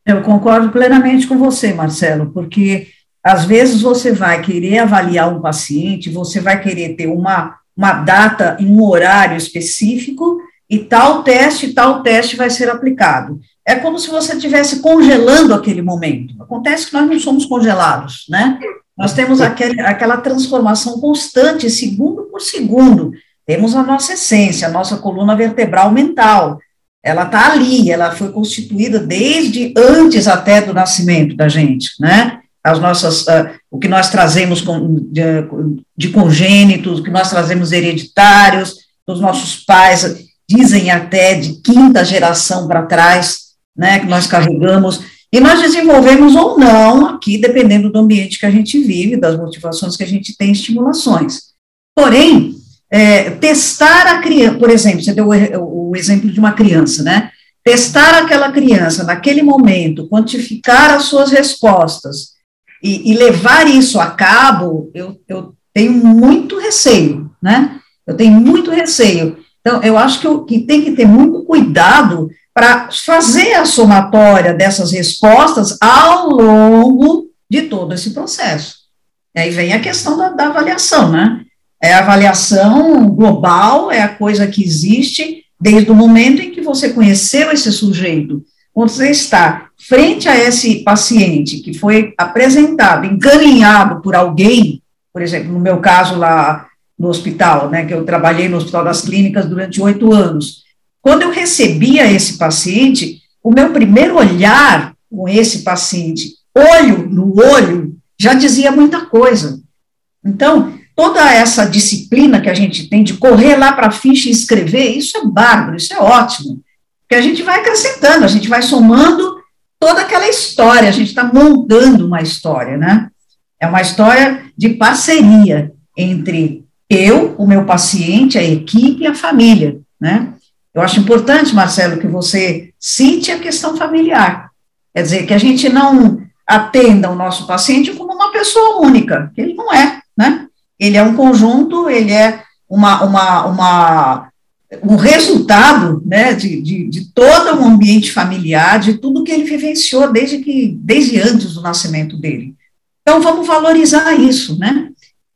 Eu concordo plenamente com você, Marcelo, porque às vezes você vai querer avaliar um paciente, você vai querer ter uma, uma data em um horário específico e tal teste, tal teste vai ser aplicado. É como se você estivesse congelando aquele momento. Acontece que nós não somos congelados, né? Nós temos aquele, aquela transformação constante, segundo por segundo. Temos a nossa essência, a nossa coluna vertebral mental. Ela está ali, ela foi constituída desde antes até do nascimento da gente, né? As nossas, uh, o que nós trazemos com, de, de congênitos, o que nós trazemos hereditários, os nossos pais dizem até de quinta geração para trás, né, que nós carregamos, e nós desenvolvemos ou não aqui, dependendo do ambiente que a gente vive, das motivações que a gente tem, estimulações. Porém, é, testar a criança, por exemplo, você deu o, o, exemplo de uma criança, né? Testar aquela criança naquele momento, quantificar as suas respostas e, e levar isso a cabo, eu, eu tenho muito receio, né? Eu tenho muito receio. Então, eu acho que, eu, que tem que ter muito cuidado para fazer a somatória dessas respostas ao longo de todo esse processo. E aí vem a questão da, da avaliação, né? É a avaliação global, é a coisa que existe desde o momento em que você conheceu esse sujeito. Quando você está frente a esse paciente que foi apresentado, encaminhado por alguém, por exemplo, no meu caso lá no hospital, né, que eu trabalhei no Hospital das Clínicas durante oito anos. Quando eu recebia esse paciente, o meu primeiro olhar com esse paciente, olho no olho, já dizia muita coisa. Então, toda essa disciplina que a gente tem de correr lá para a ficha e escrever, isso é bárbaro, isso é ótimo. que a gente vai acrescentando, a gente vai somando toda aquela história, a gente está montando uma história, né? É uma história de parceria entre eu, o meu paciente, a equipe e a família, né? Eu acho importante, Marcelo, que você cite a questão familiar. Quer dizer, que a gente não atenda o nosso paciente como uma pessoa única, que ele não é, né? Ele é um conjunto, ele é uma, uma, uma um resultado né, de, de, de, todo um ambiente familiar, de tudo que ele vivenciou desde, que, desde antes do nascimento dele. Então, vamos valorizar isso, né?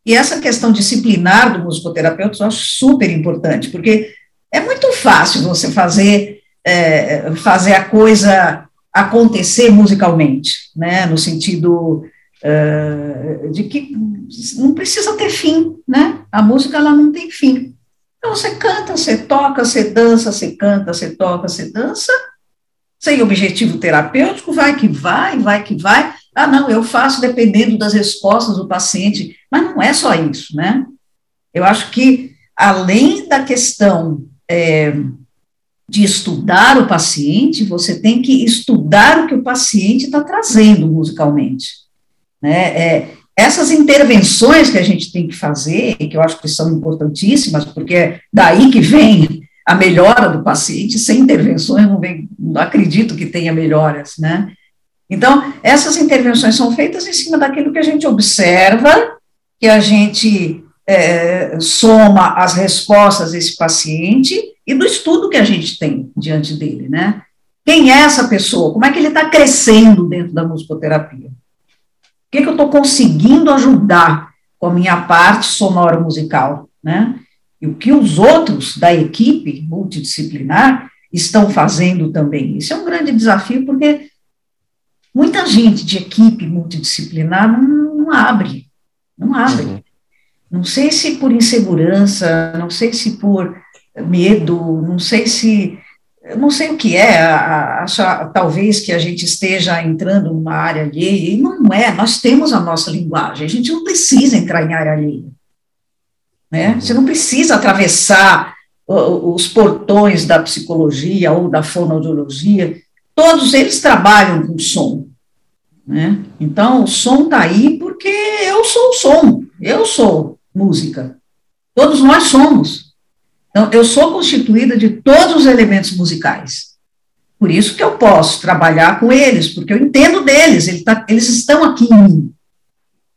E essa questão disciplinar do musicoterapeuta eu acho super importante, porque é muito fácil você fazer, é, fazer a coisa acontecer musicalmente, né? No sentido uh, de que não precisa ter fim, né? A música, ela não tem fim. Então, você canta, você toca, você dança, você canta, você toca, você dança, sem objetivo terapêutico, vai que vai, vai que vai. Ah, não, eu faço dependendo das respostas do paciente, mas não é só isso, né? Eu acho que, além da questão é, de estudar o paciente, você tem que estudar o que o paciente está trazendo musicalmente. Né? É, essas intervenções que a gente tem que fazer, que eu acho que são importantíssimas, porque é daí que vem a melhora do paciente, sem intervenções não, vem, não acredito que tenha melhoras, né? Então, essas intervenções são feitas em cima daquilo que a gente observa, que a gente é, soma as respostas desse paciente e do estudo que a gente tem diante dele, né? Quem é essa pessoa? Como é que ele está crescendo dentro da musicoterapia? O que, que eu estou conseguindo ajudar com a minha parte sonora musical, né? E o que os outros da equipe multidisciplinar estão fazendo também. Isso é um grande desafio, porque muita gente de equipe multidisciplinar não, não abre, não abre. Uhum. Não sei se por insegurança, não sei se por medo, não sei se não sei o que é, acho talvez que a gente esteja entrando numa área alheia, e não é, nós temos a nossa linguagem, a gente não precisa entrar em área alheia. Né? Uhum. Você não precisa atravessar os portões da psicologia ou da fonoaudiologia, todos eles trabalham com som. Né? Então, o som está aí porque eu sou o som, eu sou música. Todos nós somos. Então, eu sou constituída de todos os elementos musicais. Por isso que eu posso trabalhar com eles, porque eu entendo deles, ele tá, eles estão aqui em mim.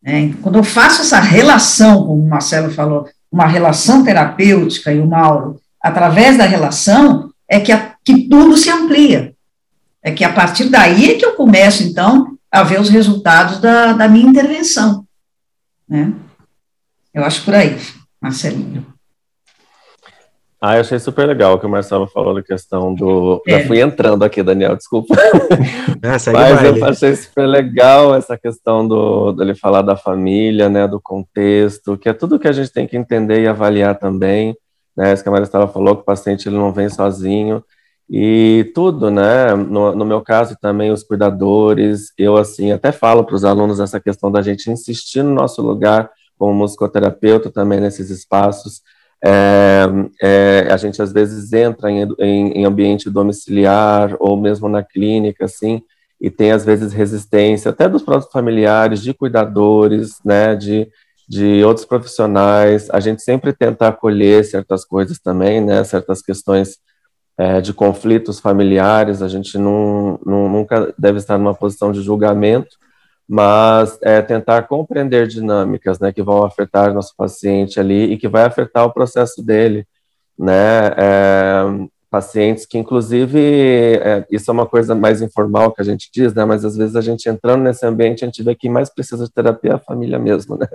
É, quando eu faço essa relação, como o Marcelo falou, uma relação terapêutica e o Mauro, através da relação, é que, a, que tudo se amplia. É que a partir daí é que eu começo, então, a ver os resultados da, da minha intervenção. Né? Eu acho por aí, Marcelinho. Ah, eu achei super legal o que o Marcelo falou da questão do. É. Já fui entrando aqui, Daniel, desculpa. É, Mas eu achei super legal essa questão do dele falar da família, né, do contexto, que é tudo que a gente tem que entender e avaliar também. Né, isso que a Maristela falou, que o paciente ele não vem sozinho. E tudo, né? No, no meu caso também, os cuidadores, eu assim, até falo para os alunos essa questão da gente insistir no nosso lugar como musicoterapeuta também nesses espaços é, é, a gente às vezes entra em, em, em, ambiente domiciliar ou mesmo na clínica, assim, e tem às vezes resistência até dos próprios familiares, de cuidadores, né, de, de outros profissionais. A gente sempre tenta acolher certas coisas também, né, certas questões é, de conflitos familiares. A gente não, nunca deve estar numa posição de julgamento, mas é tentar compreender dinâmicas, né, que vão afetar nosso paciente ali e que vai afetar o processo dele, né, é, pacientes que inclusive, é, isso é uma coisa mais informal que a gente diz, né, mas às vezes a gente entrando nesse ambiente, a gente vê que mais precisa de terapia é a família mesmo, né,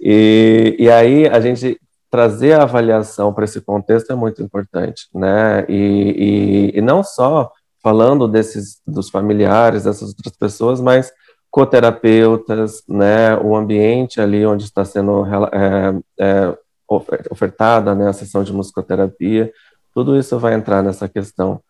e, e aí a gente trazer a avaliação para esse contexto é muito importante, né, e, e, e não só falando desses, dos familiares, dessas outras pessoas, mas coterapeutas, né, o ambiente ali onde está sendo é, é, ofertada né, a sessão de musicoterapia, tudo isso vai entrar nessa questão.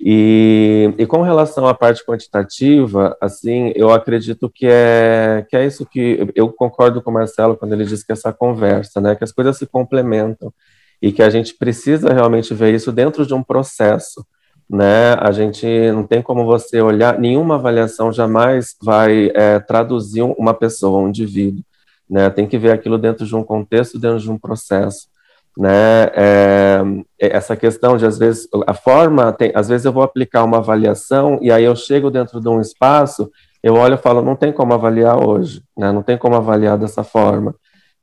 E, e com relação à parte quantitativa, assim, eu acredito que é, que é isso que eu concordo com o Marcelo quando ele diz que essa conversa, né, que as coisas se complementam e que a gente precisa realmente ver isso dentro de um processo né? A gente não tem como você olhar, nenhuma avaliação jamais vai é, traduzir uma pessoa, um indivíduo, né? Tem que ver aquilo dentro de um contexto, dentro de um processo, né? É, essa questão de às vezes a forma, tem, às vezes eu vou aplicar uma avaliação e aí eu chego dentro de um espaço, eu olho e falo, não tem como avaliar hoje, né? Não tem como avaliar dessa forma,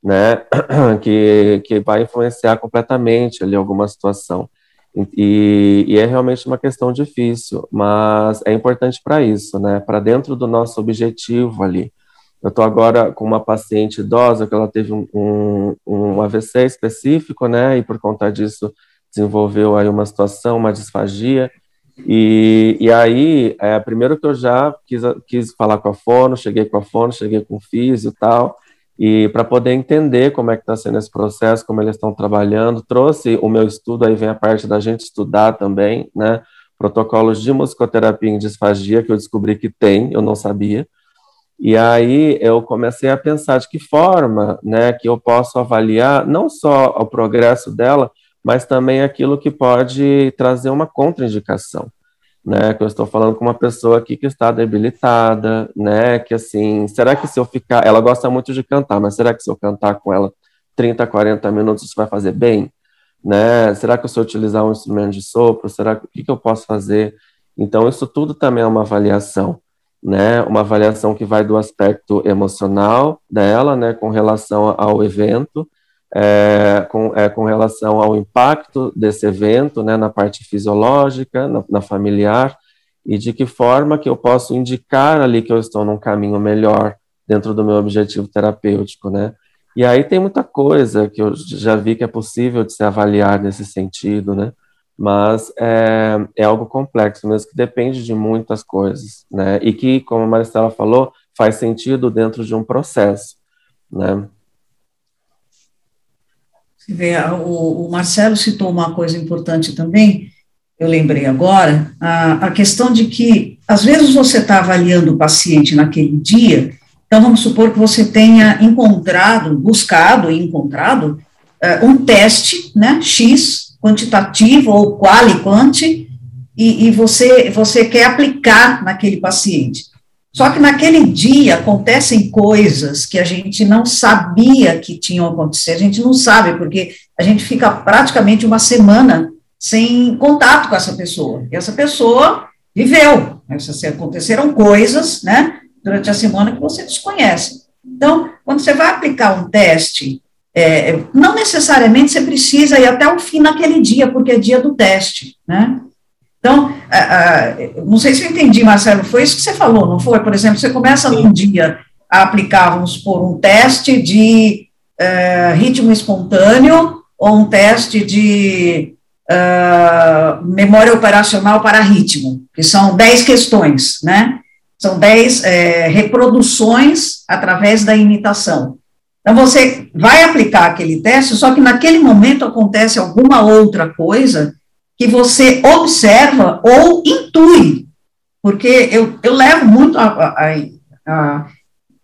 né? Que que vai influenciar completamente ali alguma situação. E, e, é realmente uma questão difícil, mas é importante para isso, né? Para dentro do nosso objetivo ali. Eu estou agora com uma paciente idosa que ela teve um, um, um, AVC específico, né? E por conta disso desenvolveu aí uma situação, uma disfagia. E, e aí, é, primeiro que eu já quis, quis falar com a fono, cheguei com a fono, cheguei com o físio e tal e para poder entender como é que está sendo esse processo, como eles estão trabalhando, trouxe o meu estudo, aí vem a parte da gente estudar também, né, protocolos de musicoterapia em disfagia, que eu descobri que tem, eu não sabia, e aí eu comecei a pensar de que forma, né, que eu posso avaliar não só o progresso dela, mas também aquilo que pode trazer uma contraindicação né? Que eu estou falando com uma pessoa aqui que está debilitada, né? Que assim, será que se eu ficar, ela gosta muito de cantar, mas será que se eu cantar com ela 30, 40 minutos isso vai fazer bem? Né? Será que se eu utilizar um instrumento de sopro, será que o que, que eu posso fazer? Então isso tudo também é uma avaliação, né? Uma avaliação que vai do aspecto emocional dela, né, com relação ao evento, é, com, é, com relação ao impacto desse evento, né, na parte fisiológica, na, na, familiar, e de que forma que eu posso indicar ali que eu estou num caminho melhor dentro do meu objetivo terapêutico, né. E aí tem muita coisa que eu já vi que é possível de se avaliar nesse sentido, né, mas é, é algo complexo mesmo, que depende de muitas coisas, né, e que, como a Maristela falou, faz sentido dentro de um processo, né. O, o, Marcelo citou uma coisa importante também, eu lembrei agora, a, a questão de que, às vezes, você está avaliando o paciente naquele dia, então vamos supor que você tenha encontrado, buscado e encontrado uh, um teste, né, X, quantitativo ou quali quanti, e, e você, você quer aplicar naquele paciente. Só que naquele dia acontecem coisas que a gente não sabia que tinham acontecido, a gente não sabe, porque a gente fica praticamente uma semana sem contato com essa pessoa. E essa pessoa viveu, essas, aconteceram coisas, né, durante a semana que você desconhece. Então, quando você vai aplicar um teste, é, não necessariamente você precisa ir até o fim naquele dia, porque é dia do teste, né? Então, não sei se eu entendi, Marcelo, foi isso que você falou, não foi? Por exemplo, você começa num dia a aplicar, vamos supor, um teste de uh, ritmo espontâneo ou um teste de memória operacional para ritmo, que são 10 questões, né? São 10 é, reproduções através da imitação. Então, você vai aplicar aquele teste, só que naquele momento acontece alguma outra coisa que você observa ou intui, porque eu, eu levo muito a, a, a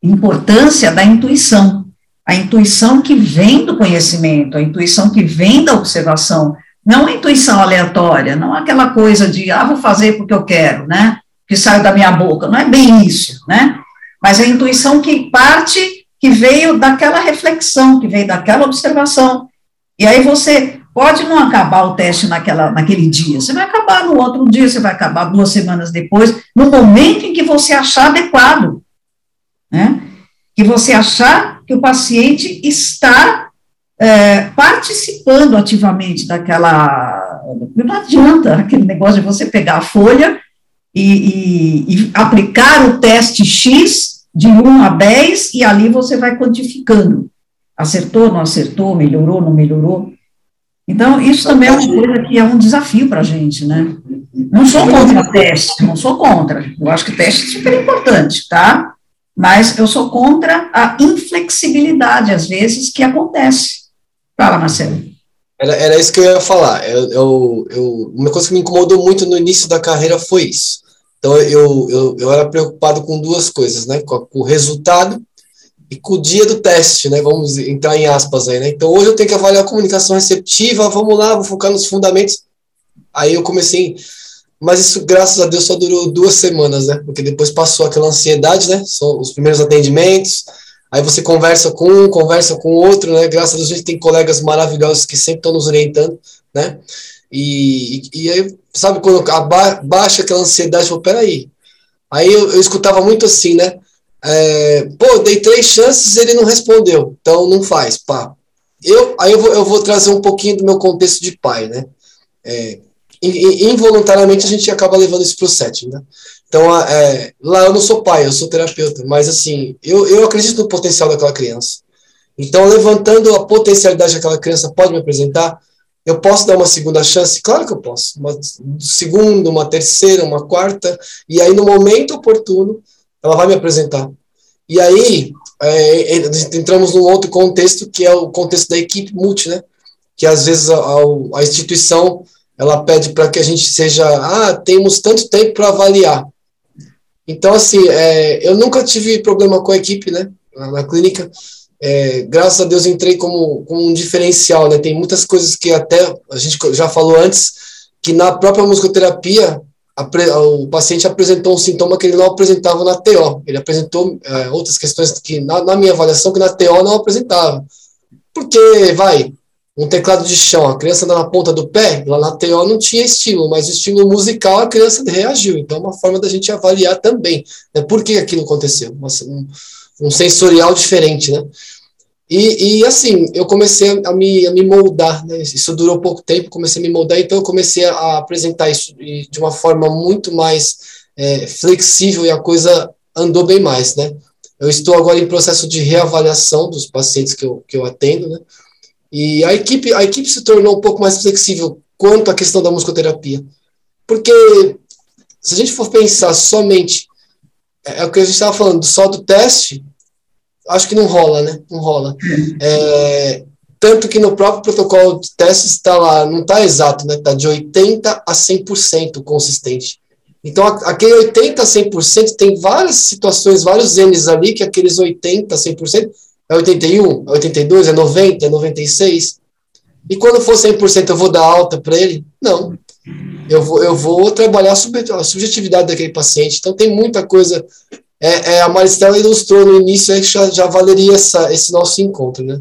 importância da intuição, a intuição que vem do conhecimento, a intuição que vem da observação, não a intuição aleatória, não aquela coisa de, ah, vou fazer porque eu quero, né, que sai da minha boca, não é bem isso, né, mas a intuição que parte, que veio daquela reflexão, que veio daquela observação, e aí você Pode não acabar o teste naquela, naquele dia, você vai acabar no outro dia, você vai acabar duas semanas depois, no momento em que você achar adequado, né? Que você achar que o paciente está é, participando ativamente daquela. Não adianta aquele negócio de você pegar a folha e, e, e aplicar o teste X de 1 a 10 e ali você vai quantificando. Acertou, não acertou, melhorou, não melhorou. Então, isso também é uma coisa que é um desafio para a gente, né? Não sou contra teste, não sou contra. Eu acho que teste é super importante, tá? Mas eu sou contra a inflexibilidade, às vezes, que acontece. Fala, Marcelo. Era, era isso que eu ia falar. Eu, eu, eu, uma coisa que me incomodou muito no início da carreira foi isso. Então, eu, eu, eu era preocupado com duas coisas, né? Com, com o resultado e com o dia do teste, né? Vamos entrar em aspas aí, né? Então hoje eu tenho que avaliar a comunicação receptiva, vamos lá, vou focar nos fundamentos. Aí eu comecei mas isso, graças a Deus, só durou duas semanas, né? Porque depois passou aquela ansiedade, né? São os primeiros atendimentos, aí você conversa com um, conversa com o outro, né? Graças a Deus a gente tem colegas maravilhosos que sempre estão nos orientando, né? E, e, e aí, sabe, quando aba, baixa aquela ansiedade, eu peraí. Aí eu, eu escutava muito assim, né? É, pô, dei três chances ele não respondeu, então não faz, pá. Eu, aí eu vou, eu vou trazer um pouquinho do meu contexto de pai, né? É, involuntariamente a gente acaba levando isso para o setting, né? Então, é, lá eu não sou pai, eu sou terapeuta, mas assim, eu, eu acredito no potencial daquela criança. Então, levantando a potencialidade que aquela criança pode me apresentar, eu posso dar uma segunda chance? Claro que eu posso. Uma segunda, uma terceira, uma quarta, e aí no momento oportuno, ela vai me apresentar. E aí, é, entramos num outro contexto, que é o contexto da equipe multi, né? Que às vezes a, a instituição ela pede para que a gente seja, ah, temos tanto tempo para avaliar. Então, assim, é, eu nunca tive problema com a equipe, né, na, na clínica. É, graças a Deus entrei como, como um diferencial, né? Tem muitas coisas que até a gente já falou antes, que na própria musicoterapia o paciente apresentou um sintoma que ele não apresentava na TO. Ele apresentou é, outras questões que na, na minha avaliação que na TO não apresentava. Porque, vai, um teclado de chão, a criança anda na ponta do pé, lá na TO não tinha estímulo, mas o estímulo musical a criança reagiu. Então é uma forma da gente avaliar também, né, por que aquilo aconteceu, um, um sensorial diferente, né. E, e, assim, eu comecei a me, a me moldar, né? Isso durou pouco tempo, comecei a me moldar, então eu comecei a apresentar isso de uma forma muito mais é, flexível e a coisa andou bem mais, né? Eu estou agora em processo de reavaliação dos pacientes que eu, que eu atendo, né? E a equipe, a equipe se tornou um pouco mais flexível quanto à questão da musicoterapia. Porque se a gente for pensar somente, é, é o que a gente estava falando, só do teste, acho que não rola, né? Não rola. É, tanto que no próprio protocolo de testes está lá, não está exato, né? Está de 80% a 100% consistente. Então, aquele 80% a 100% tem várias situações, vários N's ali, que aqueles 80% a 100% é 81? É 82? É 90? É 96? E quando for 100% eu vou dar alta para ele? Não. Eu vou, eu vou trabalhar a subjetividade daquele paciente. Então tem muita coisa. É, é a Maristela ilustrou no início é que já, já valeria essa, esse nosso encontro, né?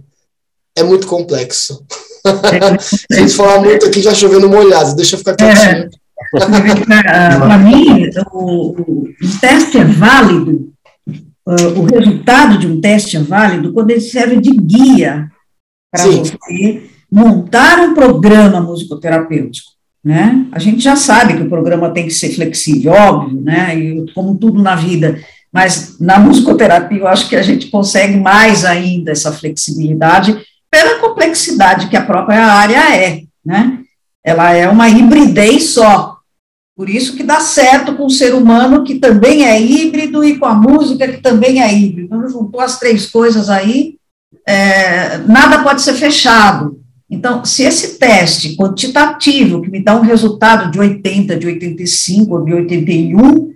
É muito complexo. Se a gente falar muito aqui, já chovendo molhado, deixa eu ficar quietinho. É, para mim, o, o teste é válido uh, o resultado de um teste é válido quando ele serve de guia para você montar um programa musicoterapêutico. Né? A gente já sabe que o programa tem que ser flexível, óbvio, né? E como tudo na vida, mas na musicoterapia eu acho que a gente consegue mais ainda essa flexibilidade pela complexidade que a própria área é, né? Ela é uma hibridez só, por isso que dá certo com o ser humano que também é híbrido e com a música que também é híbrido. Então, juntou as três coisas aí, é, nada pode ser fechado. Então, se esse teste quantitativo, que me dá um resultado de 80, de 85 ou de 81,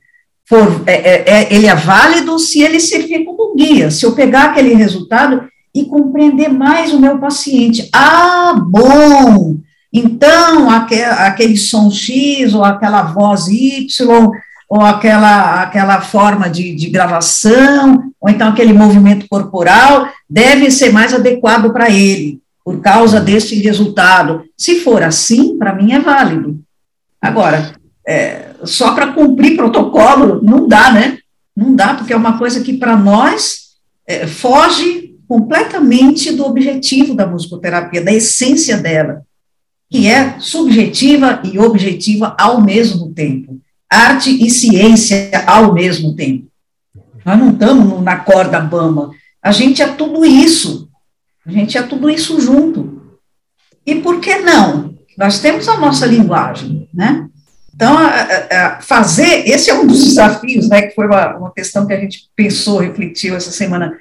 for, é, é, é, ele é válido se ele servir como guia. Se eu pegar aquele resultado e compreender mais o meu paciente. Ah, bom! Então, aquele som X, ou aquela voz Y, ou aquela, aquela forma de, de gravação, ou então aquele movimento corporal, deve ser mais adequado para ele, por causa desse resultado. Se for assim, para mim é válido. Agora, é, só para cumprir protocolo, não dá, né? Não dá, porque é uma coisa que para nós é, foge completamente do objetivo da musicoterapia, da essência dela que é subjetiva e objetiva ao mesmo tempo, arte e ciência ao mesmo tempo. Nós não estamos na corda bamba, a gente é tudo isso, a gente é tudo isso junto. E por que não? Nós temos a nossa linguagem, né? Então, fazer, esse é um dos desafios, né, que foi uma, uma questão que a gente pensou, refletiu essa semana.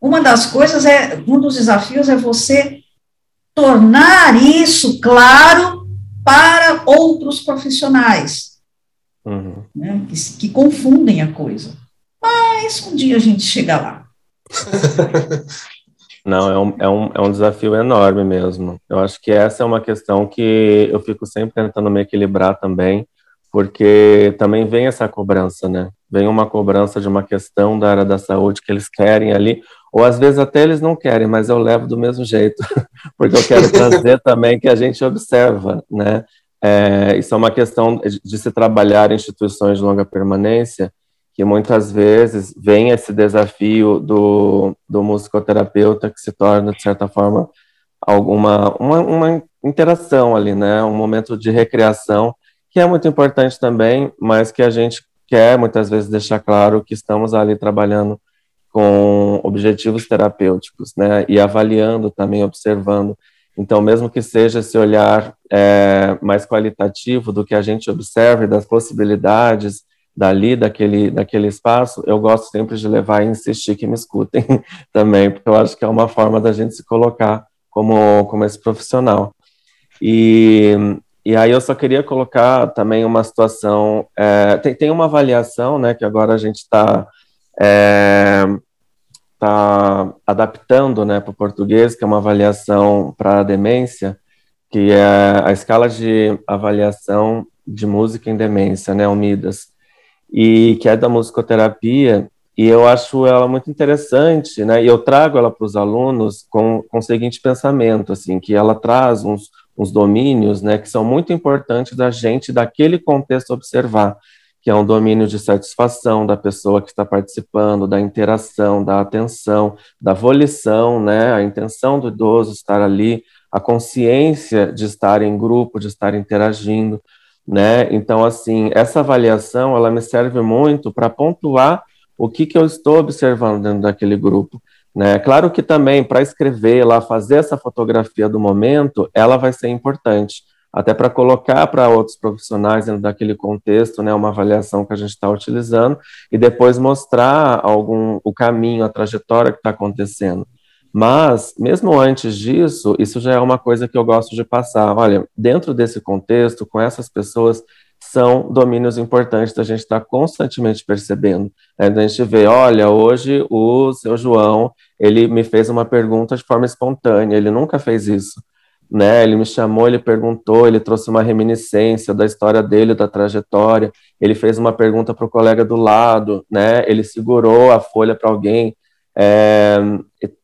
Uma das coisas é, um dos desafios é você tornar isso claro para outros profissionais, uhum. né, que, que confundem a coisa. Mas um dia a gente chega lá. Não, é um, é, um, é um desafio enorme mesmo. Eu acho que essa é uma questão que eu fico sempre tentando me equilibrar também, porque também vem essa cobrança, né? Vem uma cobrança de uma questão da área da saúde que eles querem ali, ou às vezes até eles não querem, mas eu levo do mesmo jeito, porque eu quero trazer também que a gente observa, né? É, isso é uma questão de se trabalhar em instituições de longa permanência, que muitas vezes vem esse desafio do, do musicoterapeuta que se torna, de certa forma, alguma uma, uma interação ali, né? Um momento de recreação que é muito importante também, mas que a gente quer muitas vezes deixar claro que estamos ali trabalhando com objetivos terapêuticos, né? E avaliando também, observando. Então, mesmo que seja esse olhar é, mais qualitativo do que a gente observa e das possibilidades dali, daquele, daquele espaço, eu gosto sempre de levar e insistir que me escutem também, porque eu acho que é uma forma da gente se colocar como, como esse profissional. E, e aí eu só queria colocar também uma situação, é, tem, tem uma avaliação, né, que agora a gente está é, tá adaptando, né, para o português, que é uma avaliação para a demência, que é a escala de avaliação de música em demência, né, Unidas, e que é da musicoterapia, e eu acho ela muito interessante, né, e eu trago ela para os alunos com, com o seguinte pensamento, assim, que ela traz uns, uns domínios, né, que são muito importantes da gente, daquele contexto, observar, que é um domínio de satisfação da pessoa que está participando, da interação, da atenção, da volição, né, a intenção do idoso estar ali, a consciência de estar em grupo, de estar interagindo, né, então, assim, essa avaliação, ela me serve muito para pontuar o que, que eu estou observando dentro daquele grupo, né? Claro que também para escrever lá, fazer essa fotografia do momento, ela vai ser importante, até para colocar para outros profissionais dentro daquele contexto, né, uma avaliação que a gente está utilizando e depois mostrar algum o caminho, a trajetória que está acontecendo. Mas mesmo antes disso, isso já é uma coisa que eu gosto de passar. Olha, dentro desse contexto, com essas pessoas são domínios importantes da gente estar tá constantemente percebendo. Né? A gente vê, olha, hoje o seu João, ele me fez uma pergunta de forma espontânea, ele nunca fez isso. Né, ele me chamou, ele perguntou, ele trouxe uma reminiscência da história dele, da trajetória. Ele fez uma pergunta para o colega do lado, né? Ele segurou a folha para alguém. É,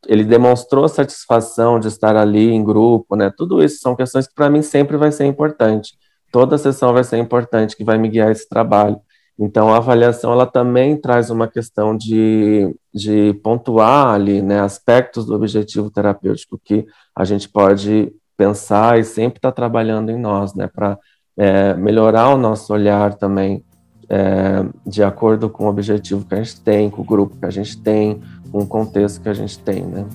ele demonstrou satisfação de estar ali em grupo, né? Tudo isso são questões que para mim sempre vai ser importante toda sessão vai ser importante, que vai me guiar esse trabalho. Então, a avaliação, ela também traz uma questão de, de pontuar ali, né, aspectos do objetivo terapêutico que a gente pode pensar e sempre estar tá trabalhando em nós, né, para é, melhorar o nosso olhar também é, de acordo com o objetivo que a gente tem, com o grupo que a gente tem, com o contexto que a gente tem, né.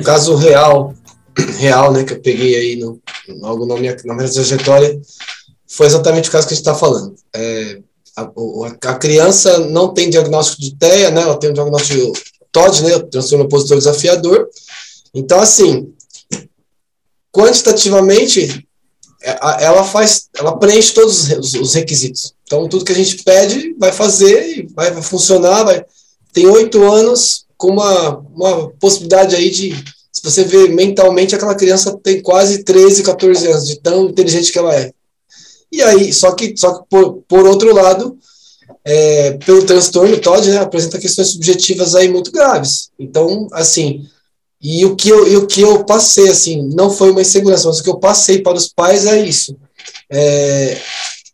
Um caso real, real, né, que eu peguei aí no, logo na minha, na minha trajetória, foi exatamente o caso que a gente está falando. É, a, a, criança não tem diagnóstico de TEA, né, ela tem um diagnóstico TOD, né, transtorno opositor desafiador. Então, assim, quantitativamente, é, ela faz, ela preenche todos os, os requisitos. Então, tudo que a gente pede vai fazer vai, vai funcionar. Vai, tem oito anos, com uma, uma possibilidade aí de, se você vê mentalmente, aquela criança tem quase 13, 14 anos, de tão inteligente que ela é. E aí, só que, só que por, por outro lado, é, pelo transtorno TOD, né, apresenta questões subjetivas aí muito graves. Então, assim, e o que eu, e o que eu passei, assim, não foi uma insegurança, mas o que eu passei para os pais é isso. É,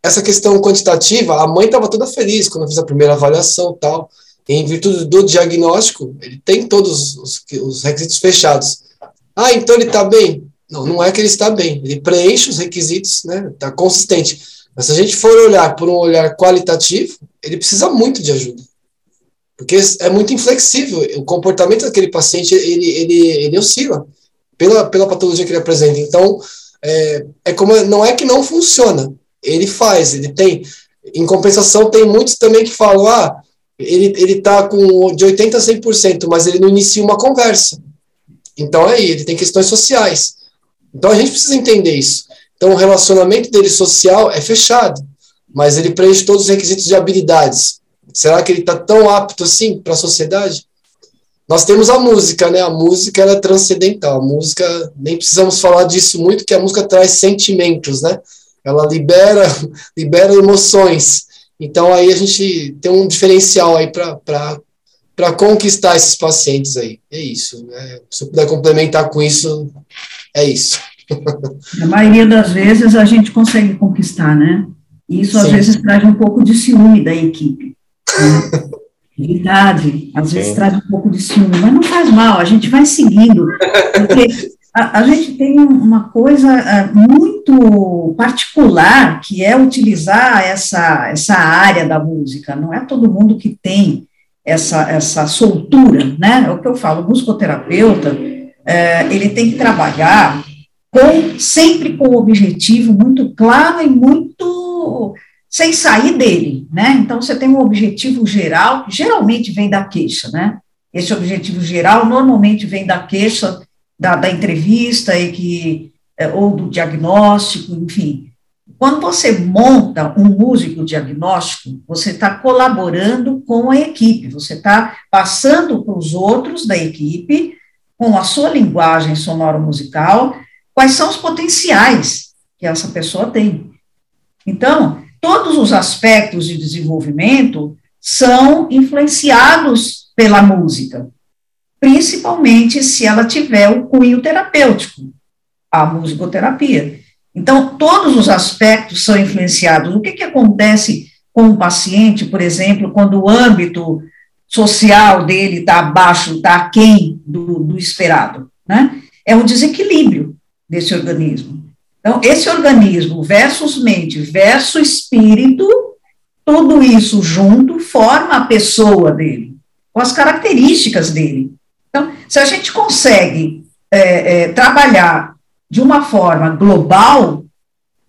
essa questão quantitativa, a mãe estava toda feliz quando eu fiz a primeira avaliação tal, em virtude do diagnóstico, ele tem todos os, os requisitos fechados. Ah, então ele está bem? Não, não é que ele está bem. Ele preenche os requisitos, né? Está consistente. Mas se a gente for olhar por um olhar qualitativo, ele precisa muito de ajuda. Porque é muito inflexível. O comportamento daquele paciente, ele, ele, ele oscila pela, pela patologia que ele apresenta. Então, é, é como, não é que não funciona. Ele faz, ele tem. Em compensação, tem muitos também que falam, ah, ele, ele tá com de 80% a 100%, mas ele não inicia uma conversa. Então aí, ele tem questões sociais. Então a gente precisa entender isso. Então o relacionamento dele social é fechado, mas ele preenche todos os requisitos de habilidades. Será que ele está tão apto assim para a sociedade? Nós temos a música, né? A música ela é transcendental. A música, nem precisamos falar disso muito, que a música traz sentimentos, né? Ela libera, libera emoções. Então aí a gente tem um diferencial aí para conquistar esses pacientes aí. É isso. Né? Se eu puder complementar com isso, é isso. Na maioria das vezes a gente consegue conquistar, né? Isso às Sim. vezes traz um pouco de ciúme da equipe. Né? Verdade, às vezes Sim. traz um pouco de ciúme, mas não faz mal, a gente vai seguindo. Porque a, a gente tem uma coisa uh, muito particular, que é utilizar essa, essa área da música. Não é todo mundo que tem essa, essa soltura, né? É o que eu falo, o musicoterapeuta, uh, ele tem que trabalhar com, sempre com o objetivo muito claro e muito sem sair dele, né? Então, você tem um objetivo geral, que geralmente vem da queixa, né? Esse objetivo geral normalmente vem da queixa da, da entrevista e que, é, ou do diagnóstico, enfim. Quando você monta um músico diagnóstico, você está colaborando com a equipe, você está passando para os outros da equipe, com a sua linguagem sonoro-musical, quais são os potenciais que essa pessoa tem. Então, todos os aspectos de desenvolvimento são influenciados pela música principalmente se ela tiver o cunho terapêutico, a musicoterapia. Então, todos os aspectos são influenciados. O que, que acontece com o paciente, por exemplo, quando o âmbito social dele está abaixo, está aquém do, do esperado? Né? É um desequilíbrio desse organismo. Então, esse organismo versus mente versus espírito, tudo isso junto forma a pessoa dele, com as características dele. Então, se a gente consegue é, é, trabalhar de uma forma global,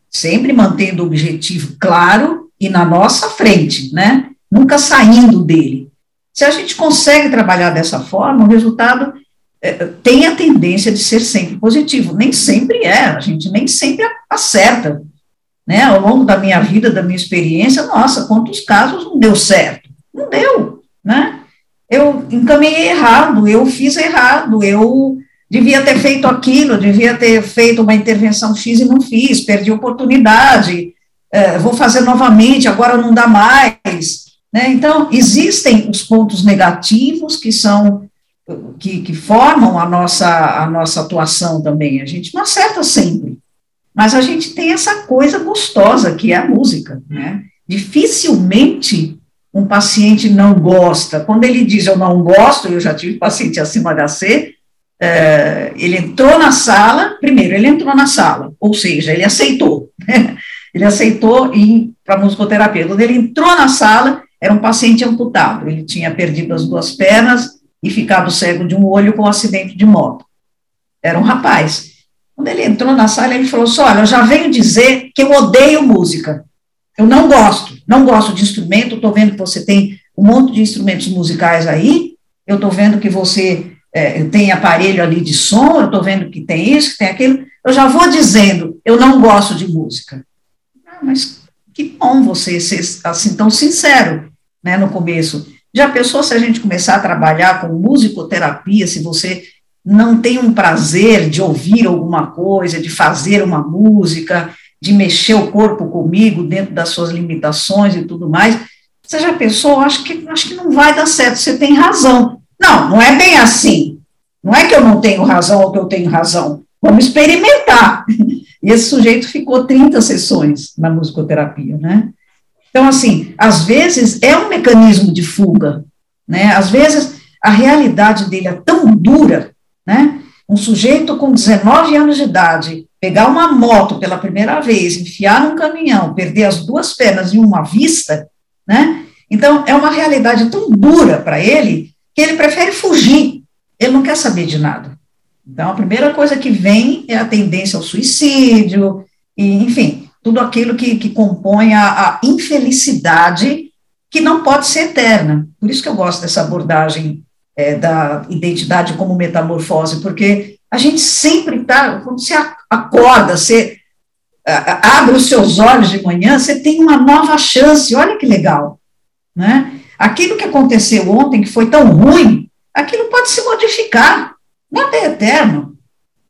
sempre mantendo o objetivo claro e na nossa frente, né? Nunca saindo dele. Se a gente consegue trabalhar dessa forma, o resultado é, tem a tendência de ser sempre positivo. Nem sempre é, a gente nem sempre acerta. Né? Ao longo da minha vida, da minha experiência, nossa, quantos casos não deu certo? Não deu, né? Eu encaminhei errado, eu fiz errado, eu devia ter feito aquilo, devia ter feito uma intervenção X e não fiz, perdi oportunidade, é, vou fazer novamente, agora não dá mais. Né? Então, existem os pontos negativos que são que, que, formam a nossa, a nossa atuação também. A gente não acerta sempre, mas a gente tem essa coisa gostosa que é a música. Né? Dificilmente um paciente não gosta. Quando ele diz eu não gosto, eu já tive paciente acima HC, é, ele entrou na sala, primeiro, ele entrou na sala, ou seja, ele aceitou, né? ele aceitou ir para musicoterapia. Quando ele entrou na sala, era um paciente amputado, ele tinha perdido as duas pernas e ficado cego de um olho com um acidente de moto. Era um rapaz. Quando ele entrou na sala, ele falou assim, olha, eu já venho dizer que eu odeio música. Eu não gosto, não gosto de instrumento, estou vendo que você tem um monte de instrumentos musicais aí, eu estou vendo que você é, tem aparelho ali de som, eu estou vendo que tem isso, que tem aquilo, eu já vou dizendo, eu não gosto de música. Ah, mas que bom você ser assim tão sincero, né, no começo. Já pensou se a gente começar a trabalhar com musicoterapia, se você não tem um prazer de ouvir alguma coisa, de fazer uma música, de mexer o corpo comigo dentro das suas limitações e tudo mais. Você já pensou? Acho que, acho que não vai dar certo, você tem razão. Não, não é bem assim. Não é que eu não tenho razão ou que eu tenho razão. Vamos experimentar. E esse sujeito ficou 30 sessões na musicoterapia, né? Então, assim, às vezes é um mecanismo de fuga, né? Às vezes a realidade dele é tão dura, né? Um sujeito com 19 anos de idade, pegar uma moto pela primeira vez, enfiar num caminhão, perder as duas pernas e uma vista, né? Então, é uma realidade tão dura para ele que ele prefere fugir, ele não quer saber de nada. Então, a primeira coisa que vem é a tendência ao suicídio, e, enfim, tudo aquilo que, que compõe a, a infelicidade que não pode ser eterna. Por isso que eu gosto dessa abordagem é, da identidade como metamorfose, porque a gente sempre está, quando você acorda, você abre os seus olhos de manhã, você tem uma nova chance, olha que legal, né? Aquilo que aconteceu ontem, que foi tão ruim, aquilo pode se modificar, nada é eterno,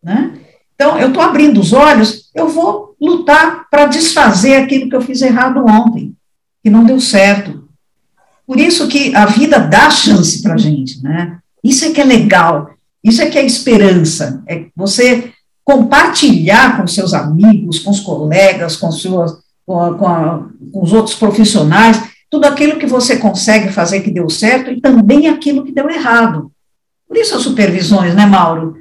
né? Então, eu estou abrindo os olhos, eu vou lutar para desfazer aquilo que eu fiz errado ontem, que não deu certo. Por isso que a vida dá chance para a gente, né? Isso é que é legal, isso é que é esperança, é você compartilhar com seus amigos, com os colegas, com, suas, com, com, a, com os outros profissionais, tudo aquilo que você consegue fazer que deu certo e também aquilo que deu errado. Por isso as supervisões, né, Mauro?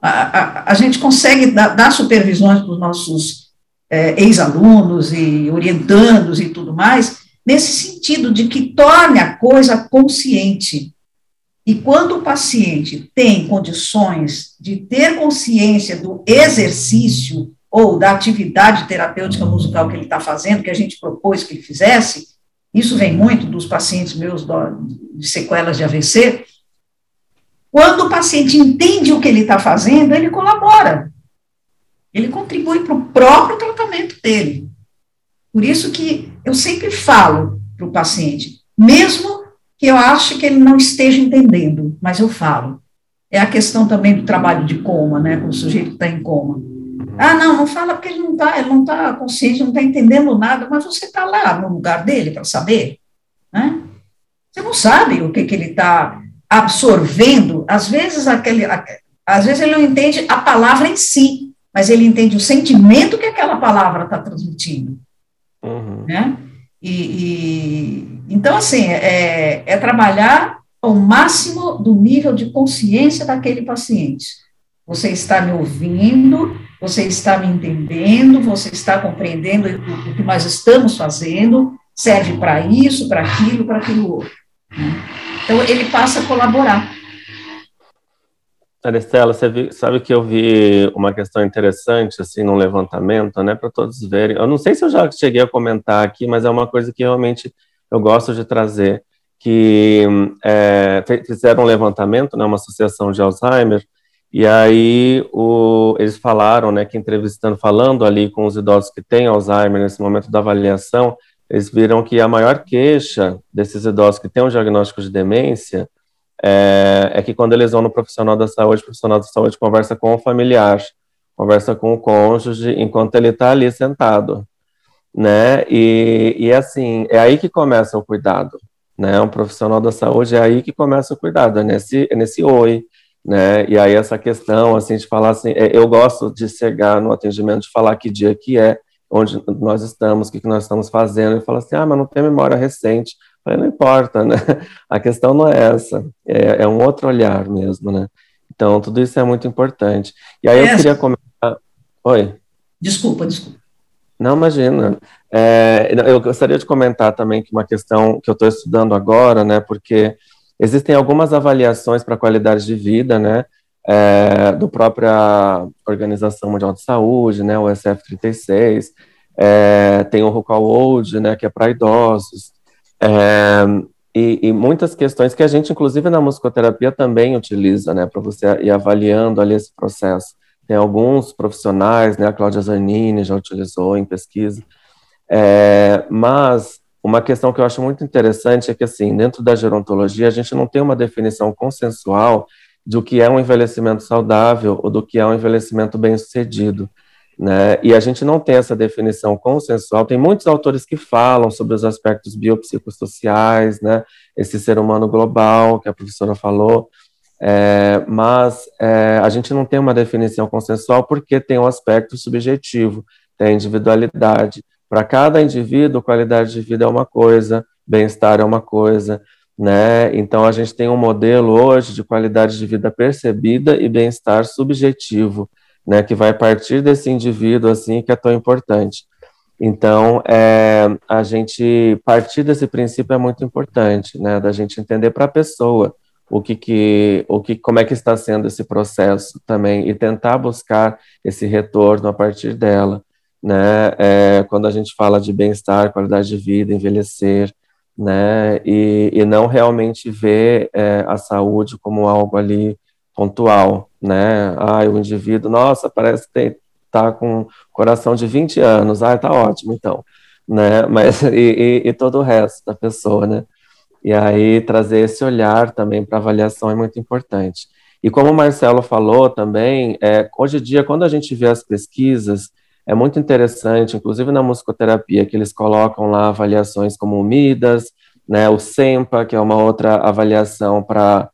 A, a, a gente consegue dar, dar supervisões para os nossos é, ex-alunos e orientandos e tudo mais, nesse sentido de que torne a coisa consciente. E quando o paciente tem condições de ter consciência do exercício ou da atividade terapêutica musical que ele está fazendo, que a gente propôs que ele fizesse, isso vem muito dos pacientes meus de sequelas de AVC. Quando o paciente entende o que ele está fazendo, ele colabora. Ele contribui para o próprio tratamento dele. Por isso que eu sempre falo para o paciente, mesmo que eu acho que ele não esteja entendendo, mas eu falo. É a questão também do trabalho de coma, né, com o sujeito que está em coma. Ah, não, não fala porque ele não está, ele não está consciente, não está entendendo nada, mas você está lá no lugar dele para saber, né? Você não sabe o que, que ele está absorvendo. Às vezes aquele, às vezes ele não entende a palavra em si, mas ele entende o sentimento que aquela palavra está transmitindo, uhum. né? E, e, então, assim, é, é trabalhar ao máximo do nível de consciência daquele paciente. Você está me ouvindo, você está me entendendo, você está compreendendo o, que nós estamos fazendo, serve para isso, para aquilo, para aquilo outro. Né? Então, ele passa a colaborar. Aristela, você viu, sabe que eu vi uma questão interessante, assim, num levantamento, né, para todos verem. Eu não sei se eu já cheguei a comentar aqui, mas é uma coisa que realmente eu gosto de trazer, que é, fizeram um levantamento, né, uma associação de Alzheimer, e aí o, eles falaram, né, que entrevistando, falando ali com os idosos que têm Alzheimer nesse momento da avaliação, eles viram que a maior queixa desses idosos que têm um diagnóstico de demência é, é, que quando eles vão no profissional da saúde, o profissional da saúde conversa com o familiar, conversa com o cônjuge, enquanto ele está ali sentado, né? E, e assim, é aí que começa o cuidado, né? Um profissional da saúde é aí que começa o cuidado, é nesse, é nesse oi, né? E aí essa questão, assim, de falar assim, é, eu gosto de chegar no atendimento, de falar que dia que é, onde nós estamos, o que, que nós estamos fazendo, e falar assim, ah, mas não tem memória recente, não importa, né? A questão não é essa, é, é, um outro olhar mesmo, né? Então, tudo isso é muito importante. E aí eu queria comentar... Oi? Desculpa, desculpa. Não, imagina. É, eu gostaria de comentar também que uma questão que eu estou estudando agora, né, porque existem algumas avaliações para qualidade de vida, né, é, do própria Organização Mundial de Saúde, né, o SF36, é, tem o Rucal Old, né, que é para idosos, é, e, e, muitas questões que a gente, inclusive na musicoterapia, também utiliza, né, para você ir avaliando ali esse processo. Tem alguns profissionais, né, a Cláudia Zanini já utilizou em pesquisa, é, mas uma questão que eu acho muito interessante é que, assim, dentro da gerontologia, a gente não tem uma definição consensual do que é um envelhecimento saudável ou do que é um envelhecimento bem-sucedido. Né? E a gente não tem essa definição consensual. Tem muitos autores que falam sobre os aspectos biopsicossociais, né? Esse ser humano global que a professora falou, é, mas é, a gente não tem uma definição consensual porque tem um aspecto subjetivo, tem individualidade. Para cada indivíduo, qualidade de vida é uma coisa, bem-estar é uma coisa, né? Então a gente tem um modelo hoje de qualidade de vida percebida e bem-estar subjetivo né, que vai partir desse indivíduo assim que é tão importante. Então, é, a gente partir desse princípio é muito importante, né, da gente entender para a pessoa o que, que, o que, como é que está sendo esse processo também e tentar buscar esse retorno a partir dela, né, é, quando a gente fala de bem-estar, qualidade de vida, envelhecer, né, e, e não realmente ver é, a saúde como algo ali pontual, né, ah, o indivíduo, nossa, parece que tá com coração de 20 anos, ah, tá ótimo, então, né, mas, e, e, e todo o resto da pessoa, né, e aí trazer esse olhar também para avaliação é muito importante. E como o Marcelo falou também, é, hoje em dia, quando a gente vê as pesquisas, é muito interessante, inclusive na musicoterapia, que eles colocam lá avaliações como o MIDAS, né, o SEMPA, que é uma outra avaliação para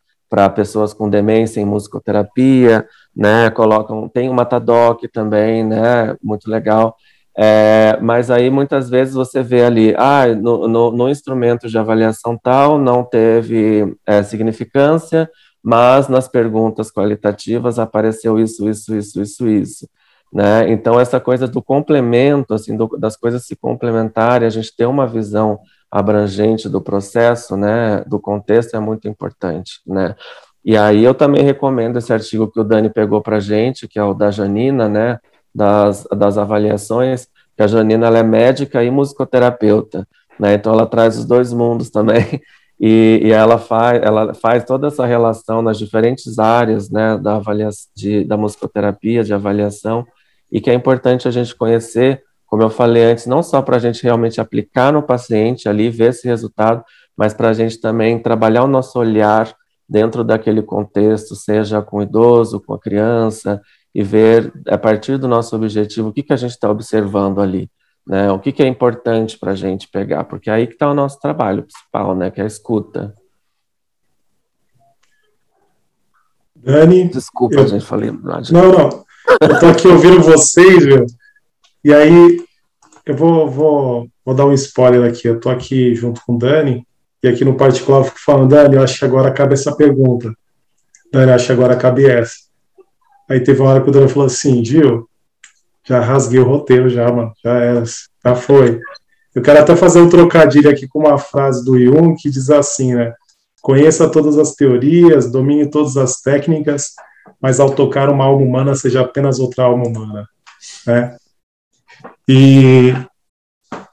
pessoas com demência em musicoterapia, né, colocam, tem o Matadoc também, né, muito legal, é, mas aí muitas vezes você vê ali, ah, no, no, no instrumento de avaliação tal não teve é, significância, mas nas perguntas qualitativas apareceu isso, isso, isso, isso, isso. Né? Então, essa coisa do complemento, assim, do, das coisas se complementarem, a gente ter uma visão abrangente do processo, né, do contexto é muito importante, né? E aí eu também recomendo esse artigo que o Dani pegou para gente, que é o da Janina, né, das, das avaliações, que a Janina é médica e musicoterapeuta, né? Então ela traz os dois mundos também e, e, ela, faz, ela faz toda essa relação nas diferentes áreas né, da, avaliação, de, da musicoterapia, de avaliação, e que é importante a gente conhecer, como eu falei antes, não só para a gente realmente aplicar no paciente ali, ver esse resultado, mas para a gente também trabalhar o nosso olhar dentro daquele contexto, seja com o idoso, com a criança, e ver, a partir do nosso objetivo, o que, que a gente está observando ali né? O que, que é importante para a gente pegar, porque é aí que está o nosso trabalho principal, né? Que é a escuta. Dani. Desculpa, eu... gente, falei. Não, não. Eu tô aqui ouvindo vocês, viu? E aí, eu vou, vou, vou dar um spoiler aqui. Eu tô aqui junto com o Dani, e aqui no particular eu fico falando, Dani, eu acho que agora cabe essa pergunta. Dani, eu acho que agora cabe essa. Aí teve uma hora que o Dani falou assim, Gil, já rasguei o roteiro, já, mano. Já é, já foi. Eu quero até fazer um trocadilho aqui com uma frase do Jung que diz assim, né? Conheça todas as teorias, domine todas as técnicas, mas ao tocar uma alma humana, seja apenas outra alma humana. Né? E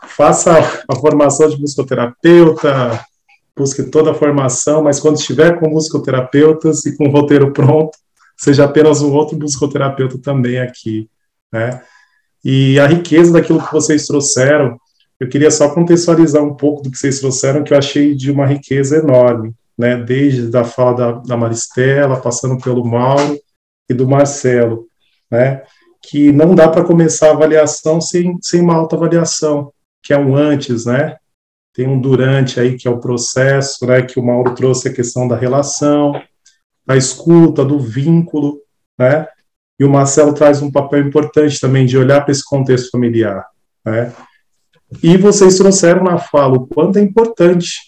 faça a formação de musicoterapeuta, busque toda a formação, mas quando estiver com musicoterapeutas e com o roteiro pronto, seja apenas um outro musicoterapeuta também aqui né? E a riqueza daquilo que vocês trouxeram, eu queria só contextualizar um pouco do que vocês trouxeram, que eu achei de uma riqueza enorme, né? Desde a fala da, da Maristela, passando pelo Mauro e do Marcelo, né? Que não dá para começar a avaliação sem, sem uma autoavaliação, que é um antes, né? Tem um durante aí, que é o processo, né? Que o Mauro trouxe a questão da relação, da escuta, do vínculo, né? E o Marcelo traz um papel importante também de olhar para esse contexto familiar. Né? E vocês trouxeram na fala o quanto é importante,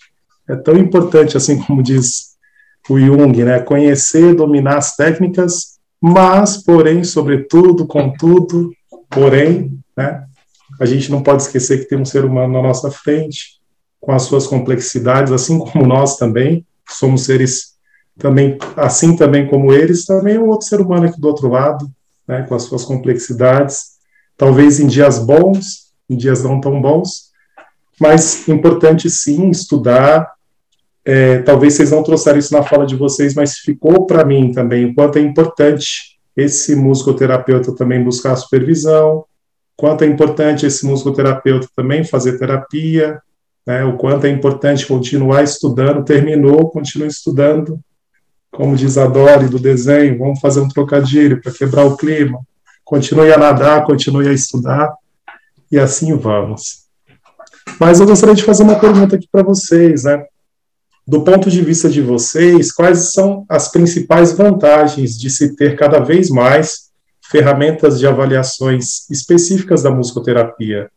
é tão importante, assim como diz o Jung, né? conhecer, dominar as técnicas, mas, porém, sobretudo, contudo, porém, né? a gente não pode esquecer que tem um ser humano na nossa frente, com as suas complexidades, assim como nós também, somos seres também, assim também como eles, também é um outro ser humano aqui do outro lado, né, com as suas complexidades, talvez em dias bons, em dias não tão bons, mas importante sim estudar. É, talvez vocês não trouxeram isso na fala de vocês, mas ficou para mim também o quanto é importante esse musicoterapeuta também buscar supervisão, quanto é importante esse musicoterapeuta também fazer terapia, né, o quanto é importante continuar estudando, terminou, continue estudando, como diz a Dori do desenho, vamos fazer um trocadilho para quebrar o clima. Continue a nadar, continue a estudar, e assim vamos. Mas eu gostaria de fazer uma pergunta aqui para vocês, né? Do ponto de vista de vocês, quais são as principais vantagens de se ter cada vez mais ferramentas de avaliações específicas da musicoterapia?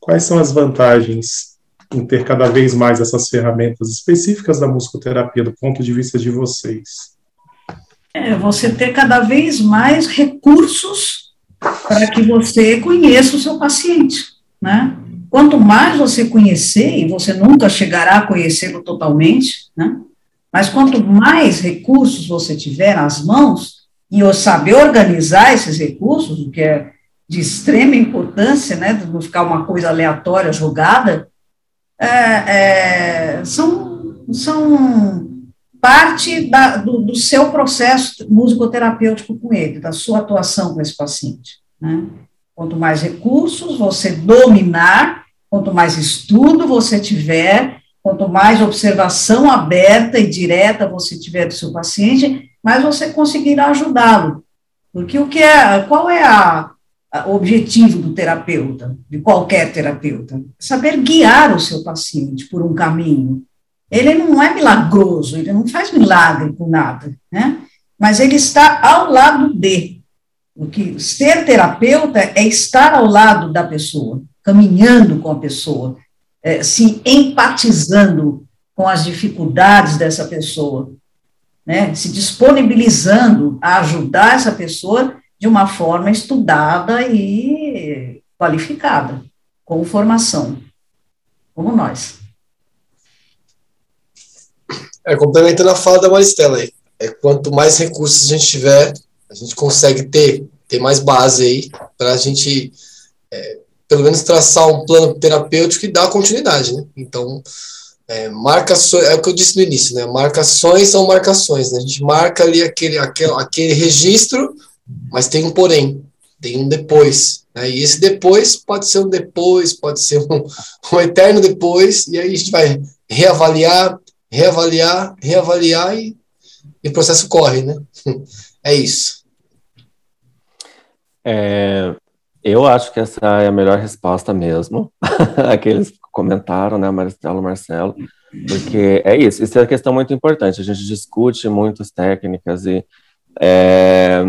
Quais são as vantagens em ter cada vez mais essas ferramentas específicas da musicoterapia do ponto de vista de vocês? É, você ter cada vez mais recursos para que você conheça o seu paciente, né? Quanto mais você conhecer, e você nunca chegará a conhecê-lo totalmente, né? Mas quanto mais recursos você tiver nas mãos, e eu saber organizar esses recursos, o que é de extrema importância, né? De não ficar uma coisa aleatória jogada, é, é, são, são parte da, do, do, seu processo musicoterapêutico com ele, da sua atuação com esse paciente. Né? Quanto mais recursos você dominar, quanto mais estudo você tiver, quanto mais observação aberta e direta você tiver do seu paciente, mais você conseguirá ajudá-lo. Porque o que é, qual é a, o objetivo do terapeuta, de qualquer terapeuta, saber guiar o seu paciente por um caminho. Ele não é milagroso, ele não faz milagre com nada, né? Mas ele está ao lado de. O que ser terapeuta é estar ao lado da pessoa, caminhando com a pessoa, é, se empatizando com as dificuldades dessa pessoa, né? Se disponibilizando a ajudar essa pessoa de uma forma estudada e qualificada, com formação, como nós. É, complementando a fala da Maristela aí, é, quanto mais recursos a gente tiver, a gente consegue ter, ter mais base aí para a gente, é, pelo menos, traçar um plano terapêutico e dar continuidade, né? Então, é, marcações, é o que eu disse no início, né? Marcações são marcações, né? A gente marca ali aquele, aquele, aquele registro mas tem um porém, tem um depois. Né? E esse depois pode ser um depois, pode ser um, um eterno depois, e aí a gente vai reavaliar, reavaliar, reavaliar e, e o processo corre, né? É isso. É, eu acho que essa é a melhor resposta mesmo. Aqueles que comentaram, né, Marcelo, Marcelo, porque é isso. Isso é uma questão muito importante. A gente discute muitas técnicas e é,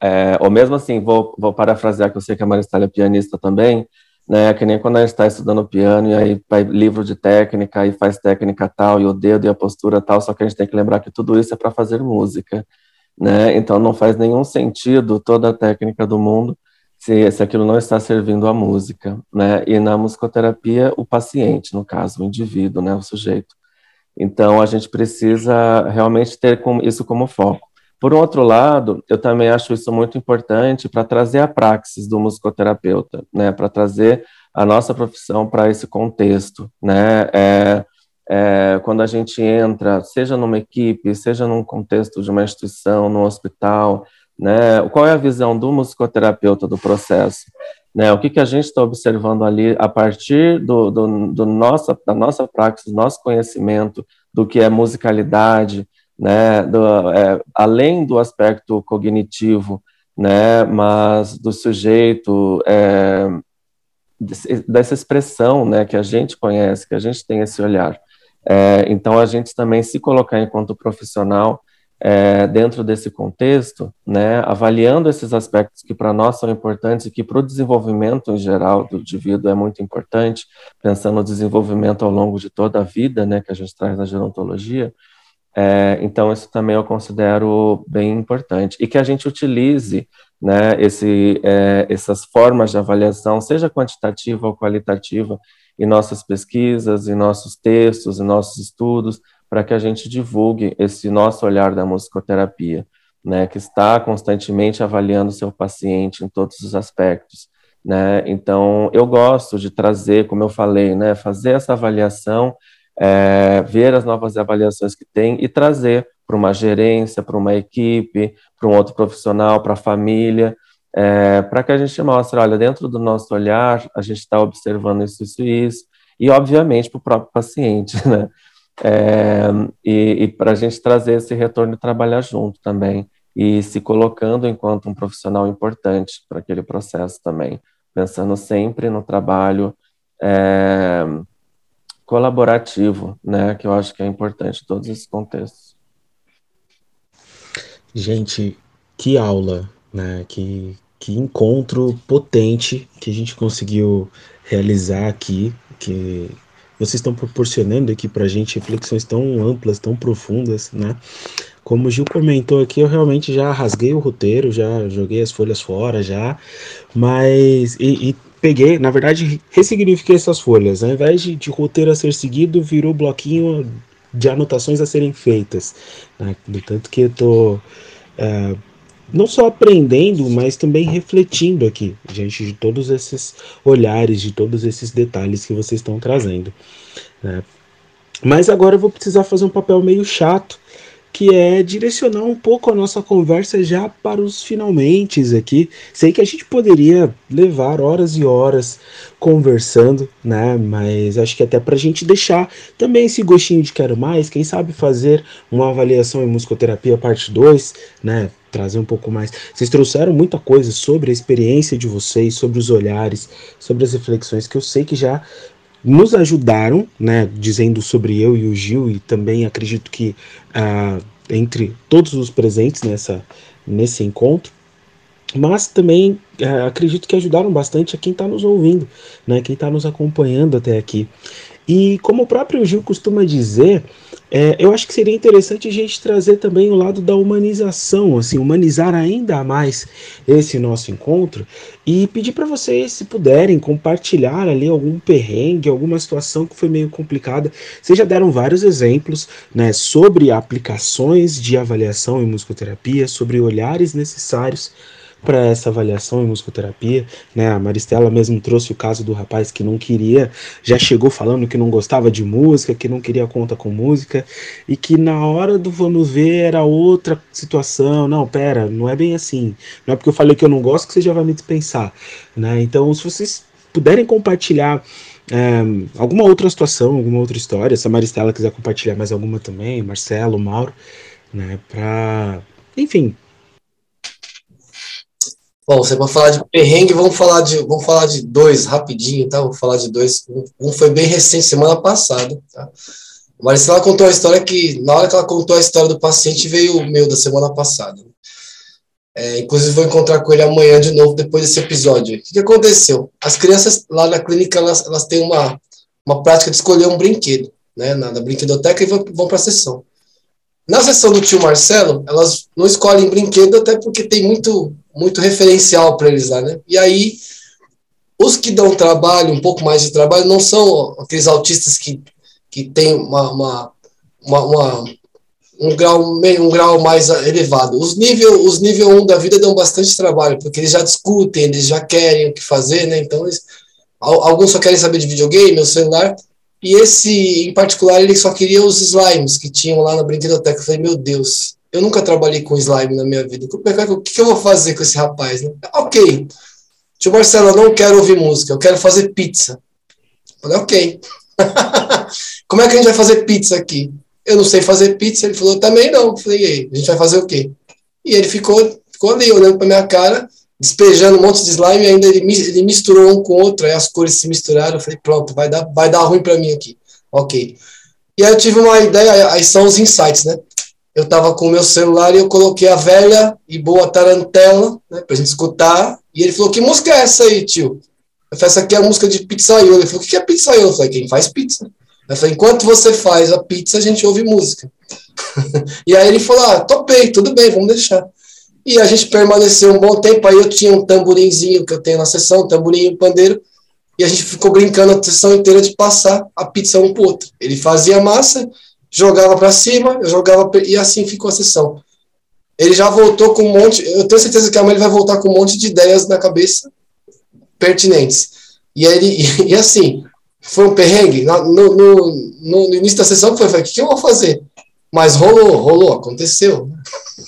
é, ou mesmo assim, vou, vou parafrasear, que eu sei que a Maristela é pianista também, né, que nem quando a gente está estudando piano, e aí vai livro de técnica, e faz técnica tal, e o dedo e a postura tal, só que a gente tem que lembrar que tudo isso é para fazer música, né, então não faz nenhum sentido toda a técnica do mundo se, se aquilo não está servindo à música, né, e na musicoterapia, o paciente, no caso, o indivíduo, né, o sujeito. Então, a gente precisa realmente ter isso como foco. Por outro lado, eu também acho isso muito importante para trazer a praxis do musicoterapeuta, né, para trazer a nossa profissão para esse contexto, né, é, é, quando a gente entra, seja numa equipe, seja num contexto de uma instituição, no hospital, né, qual é a visão do musicoterapeuta do processo? Né, o que, que a gente está observando ali a partir do, do, do nossa, da nossa praxis, do nosso conhecimento do que é musicalidade, né, do, é, além do aspecto cognitivo, né, mas do sujeito, é, dessa expressão, né, que a gente conhece, que a gente tem esse olhar. É, então, a gente também se colocar enquanto profissional é, dentro desse contexto, né, avaliando esses aspectos que para nós são importantes e que para o desenvolvimento em geral do indivíduo é muito importante, pensando no desenvolvimento ao longo de toda a vida, né, que a gente traz na gerontologia, é, então, isso também eu considero bem importante. E que a gente utilize né, esse, é, essas formas de avaliação, seja quantitativa ou qualitativa, em nossas pesquisas, em nossos textos, em nossos estudos, para que a gente divulgue esse nosso olhar da musicoterapia, né, que está constantemente avaliando o seu paciente em todos os aspectos. Né? Então, eu gosto de trazer, como eu falei, né, fazer essa avaliação é, ver as novas avaliações que tem e trazer para uma gerência, para uma equipe, para um outro profissional, para a família, é, para que a gente mostre, olha, dentro do nosso olhar, a gente está observando isso, isso e isso, e obviamente para o próprio paciente, né? É, e, e para a gente trazer esse retorno e trabalhar junto também, e se colocando enquanto um profissional importante para aquele processo também, pensando sempre no trabalho é, colaborativo, né, que eu acho que é importante em todos esses contextos. Gente, que aula, né, que, que encontro potente que a gente conseguiu realizar aqui, que vocês estão proporcionando aqui para a gente reflexões tão amplas, tão profundas, né? Como o Gil comentou aqui, eu realmente já rasguei o roteiro, já joguei as folhas fora, já, mas e, e peguei, na verdade, ressignifiquei essas folhas. Ao invés de, de roteiro a ser seguido, virou bloquinho de anotações a serem feitas. Né? Do tanto que eu tô uh, não só aprendendo, mas também refletindo aqui, diante de todos esses olhares, de todos esses detalhes que vocês estão trazendo. Né? Mas agora eu vou precisar fazer um papel meio chato, que é direcionar um pouco a nossa conversa já para os finalmente aqui. Sei que a gente poderia levar horas e horas conversando, né? Mas acho que até para a gente deixar também esse gostinho de quero mais, quem sabe fazer uma avaliação em musicoterapia parte 2, né? Trazer um pouco mais. Vocês trouxeram muita coisa sobre a experiência de vocês, sobre os olhares, sobre as reflexões que eu sei que já nos ajudaram, né, dizendo sobre eu e o Gil, e também acredito que uh, entre todos os presentes nessa, nesse encontro, mas também uh, acredito que ajudaram bastante a quem está nos ouvindo, né, quem está nos acompanhando até aqui. E como o próprio Gil costuma dizer, é, eu acho que seria interessante a gente trazer também o lado da humanização, assim, humanizar ainda mais esse nosso encontro e pedir para vocês, se puderem, compartilhar ali algum perrengue, alguma situação que foi meio complicada. Vocês já deram vários exemplos né, sobre aplicações de avaliação em musicoterapia, sobre olhares necessários para essa avaliação em musicoterapia, né? A Maristela mesmo trouxe o caso do rapaz que não queria, já chegou falando que não gostava de música, que não queria conta com música e que na hora do vamos ver era outra situação. Não, pera, não é bem assim. Não é porque eu falei que eu não gosto que você já vai me dispensar, né? Então, se vocês puderem compartilhar é, alguma outra situação, alguma outra história, se a Maristela quiser compartilhar mais alguma também, Marcelo, Mauro, né? Para, enfim, Bom, você vai falar de perrengue, vamos falar de, vamos falar de dois rapidinho, tá? Vou falar de dois. Um, foi bem recente, semana passada, tá? A Maricela contou a história que, na hora que ela contou a história do paciente, veio o meu da semana passada. É, inclusive, vou encontrar com ele amanhã de novo, depois desse episódio. O que, que aconteceu? As crianças lá na clínica, elas, elas têm uma, uma prática de escolher um brinquedo, né? Na, na brinquedoteca e vão, vão para a sessão. Na sessão do tio Marcelo, elas não escolhem brinquedo, até porque tem muito muito referencial para eles lá, né? E aí, os que dão trabalho, um pouco mais de trabalho, não são aqueles autistas que, que têm uma, uma, uma, uma um, grau, um grau mais elevado. Os nível, os nível 1 da vida dão bastante trabalho, porque eles já discutem, eles já querem o que fazer, né? Então, eles, alguns só querem saber de videogame ou celular, e esse, em particular, ele só queria os slimes que tinham lá na brinquedoteca. Eu falei, meu Deus, eu nunca trabalhei com slime na minha vida. O que, eu vou fazer com esse rapaz? Né? Ok. Tio Marcelo, eu não quero ouvir música, eu quero fazer pizza. Falei, ok. Como é que a gente vai fazer pizza aqui? Eu não sei fazer pizza. Ele falou, também não. Falei, e aí, a gente vai fazer o quê? E ele ficou, ficou ali, olhando para minha cara, despejando um monte de slime, e ainda ele, ele misturou um com o outro, aí as cores se misturaram. Eu falei, pronto, vai dar, vai dar ruim para mim aqui. Ok. E aí eu tive uma ideia, aí são os insights, né? Eu estava com o meu celular e eu coloquei a velha e boa tarantela, né, pra gente escutar. E ele falou: Que música é essa aí, tio? Eu falei: Essa aqui é a música de pizzaiolo. Ele falou: O que é pizzaiolo? Eu falei: Quem faz pizza. Eu falei: Enquanto você faz a pizza, a gente ouve música. e aí ele falou: Ah, topei, tudo bem, vamos deixar. E a gente permaneceu um bom tempo. Aí eu tinha um tamborimzinho que eu tenho na sessão, um tamborim e um pandeiro. E a gente ficou brincando a sessão inteira de passar a pizza um pro outro. Ele fazia massa jogava para cima, eu jogava e assim ficou a sessão. Ele já voltou com um monte, eu tenho certeza que amanhã ele vai voltar com um monte de ideias na cabeça pertinentes. E ele e, assim, foi um perrengue no, no, no início da sessão foi, falei, o que, eu vou fazer? Mas rolou, rolou, aconteceu.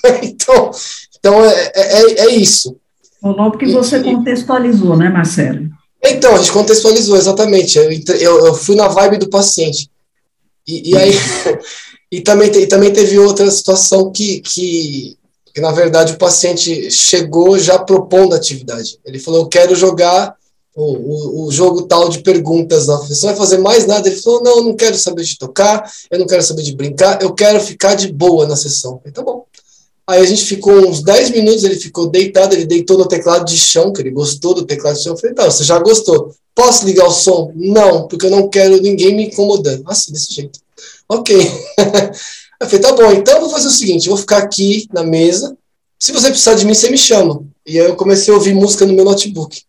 então, então é, é, é, é isso. Rolou porque você contextualizou, né, Marcelo? Então, a gente contextualizou, exatamente. Eu, eu, eu fui na vibe do paciente. E, e aí, e também, e também teve outra situação que, que, que, na verdade, o paciente chegou já propondo a atividade. Ele falou: Eu quero jogar o, o, o jogo tal de perguntas lá. Você vai fazer mais nada? Ele falou: Não, eu não quero saber de tocar, eu não quero saber de brincar, eu quero ficar de boa na sessão. falei, tá bom. Aí a gente ficou uns 10 minutos, ele ficou deitado, ele deitou no teclado de chão, que ele gostou do teclado de chão. Eu falei, tá, você já gostou. Posso ligar o som? Não, porque eu não quero ninguém me incomodando. Assim, desse jeito. Ok. eu falei, tá bom, então eu vou fazer o seguinte, eu vou ficar aqui na mesa. Se você precisar de mim, você me chama. E aí eu comecei a ouvir música no meu notebook.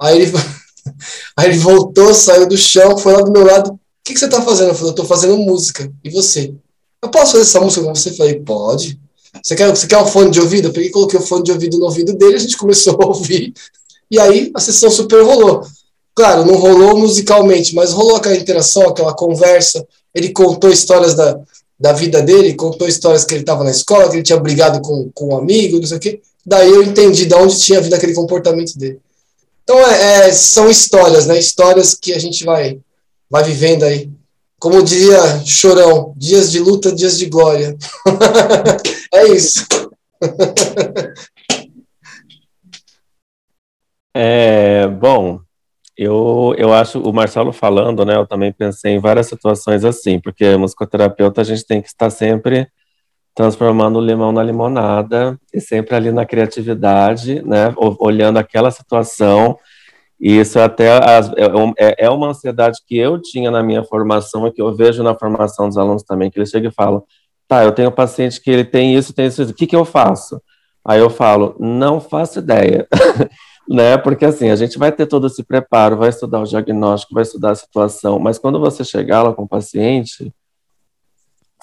Aí ele, aí ele voltou, saiu do chão, foi lá do meu lado. O que, que você tá fazendo? Eu falei, eu tô fazendo música. E você? Eu posso fazer essa música com você? Eu falei, pode. Você quer, você quer um fone de ouvido? Eu peguei coloquei o fone de ouvido no ouvido dele, a gente começou a ouvir. E aí a sessão super rolou. Claro, não rolou musicalmente, mas rolou aquela interação, aquela conversa. Ele contou histórias da, da vida dele, contou histórias que ele estava na escola, que ele tinha brigado com, com um amigo, não sei o quê. Daí eu entendi de onde tinha vindo aquele comportamento dele. Então, é, é, são histórias, né? Histórias que a gente vai, vai vivendo aí. Como diria Chorão, dias de luta, dias de glória. é isso. é, bom, eu, eu acho, o Marcelo falando, né, eu também pensei em várias situações assim, porque musicoterapeuta a gente tem que estar sempre transformando o limão na limonada e sempre ali na criatividade, né, olhando aquela situação. E isso até é, é, é uma ansiedade que eu tinha na minha formação e que eu vejo na formação dos alunos também, que eles chegam e falam, tá, eu tenho um paciente que ele tem isso, tem isso, o que que eu faço? Aí eu falo, não faço ideia. né? Porque assim, a gente vai ter todo esse preparo, vai estudar o diagnóstico, vai estudar a situação, mas quando você chegar lá com o paciente,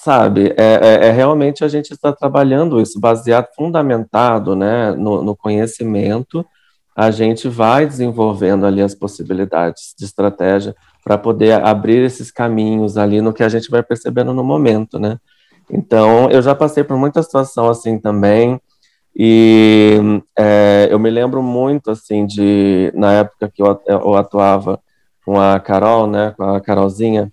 sabe, é, é, é realmente a gente está trabalhando isso, baseado, fundamentado, né, no, no conhecimento, a gente vai desenvolvendo ali as possibilidades de estratégia para poder abrir esses caminhos ali no que a gente vai percebendo no momento, né? Então, eu já passei por muita situação assim também, e é, eu me lembro muito, assim, de, na época que eu, eu atuava com a Carol, né, com a Carolzinha,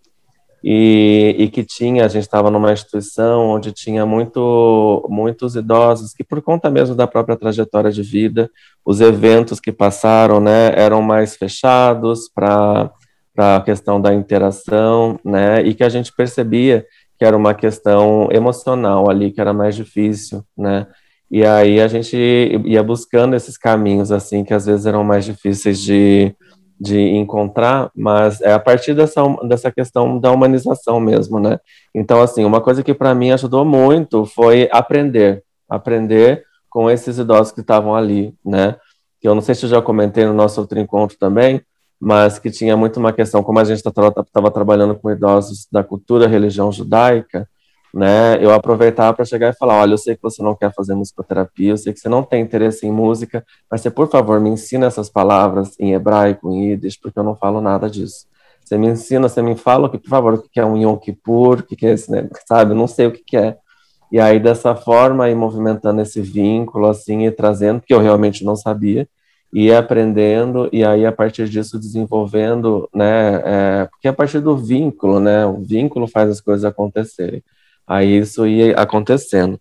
e, e que tinha, a gente estava numa instituição onde tinha muito, muitos idosos que, por conta mesmo da própria trajetória de vida, os eventos que passaram, né, eram mais fechados para a questão da interação, né, e que a gente percebia que era uma questão emocional ali, que era mais difícil, né, e aí a gente ia buscando esses caminhos, assim, que às vezes eram mais difíceis de, de encontrar, mas é a partir dessa, dessa questão da humanização mesmo, né? Então, assim, uma coisa que para mim ajudou muito foi aprender, aprender com esses idosos que estavam ali, né? Que eu não sei se eu já comentei no nosso outro encontro também, mas que tinha muito uma questão, como a gente estava tá, trabalhando com idosos da cultura, religião judaica, né, eu aproveitava para chegar e falar, olha, eu sei que você não quer fazer musicoterapia, eu sei que você não tem interesse em música, mas você, por favor, me ensina essas palavras em hebraico, em yiddish, porque eu não falo nada disso. Você me ensina, você me fala, que, por favor, o que é um Yom Kippur, o que é esse, né, sabe, eu não sei o que é. E aí, dessa forma, ir movimentando esse vínculo, assim, e trazendo, que eu realmente não sabia, e aprendendo, e aí, a partir disso, desenvolvendo, né, é, porque a partir do vínculo, né, o vínculo faz as coisas acontecerem. Aí isso ia acontecendo.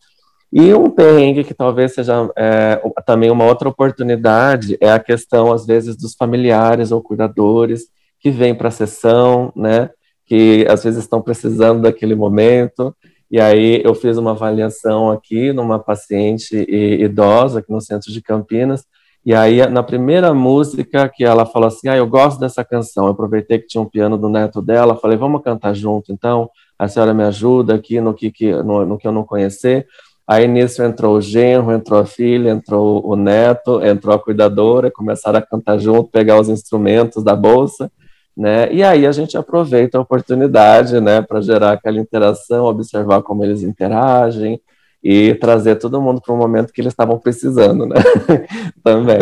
E um perrengue que talvez seja é, também uma outra oportunidade é a questão, às vezes, dos familiares ou cuidadores que vêm para a sessão, né, que às vezes estão precisando daquele momento. E aí eu fiz uma avaliação aqui numa paciente idosa aqui no centro de Campinas, e aí, na primeira música que ela falou assim, ah, eu gosto dessa canção, eu aproveitei que tinha um piano do neto dela, falei, vamos cantar junto, então, a senhora me ajuda aqui no que, que, no, no que eu não conhecer. Aí nisso entrou o genro, entrou a filha, entrou o neto, entrou a cuidadora, começaram a cantar junto, pegar os instrumentos da bolsa, né? E aí a gente aproveita a oportunidade, né, para gerar aquela interação, observar como eles interagem, e trazer todo mundo para um momento que eles estavam precisando, né? Também.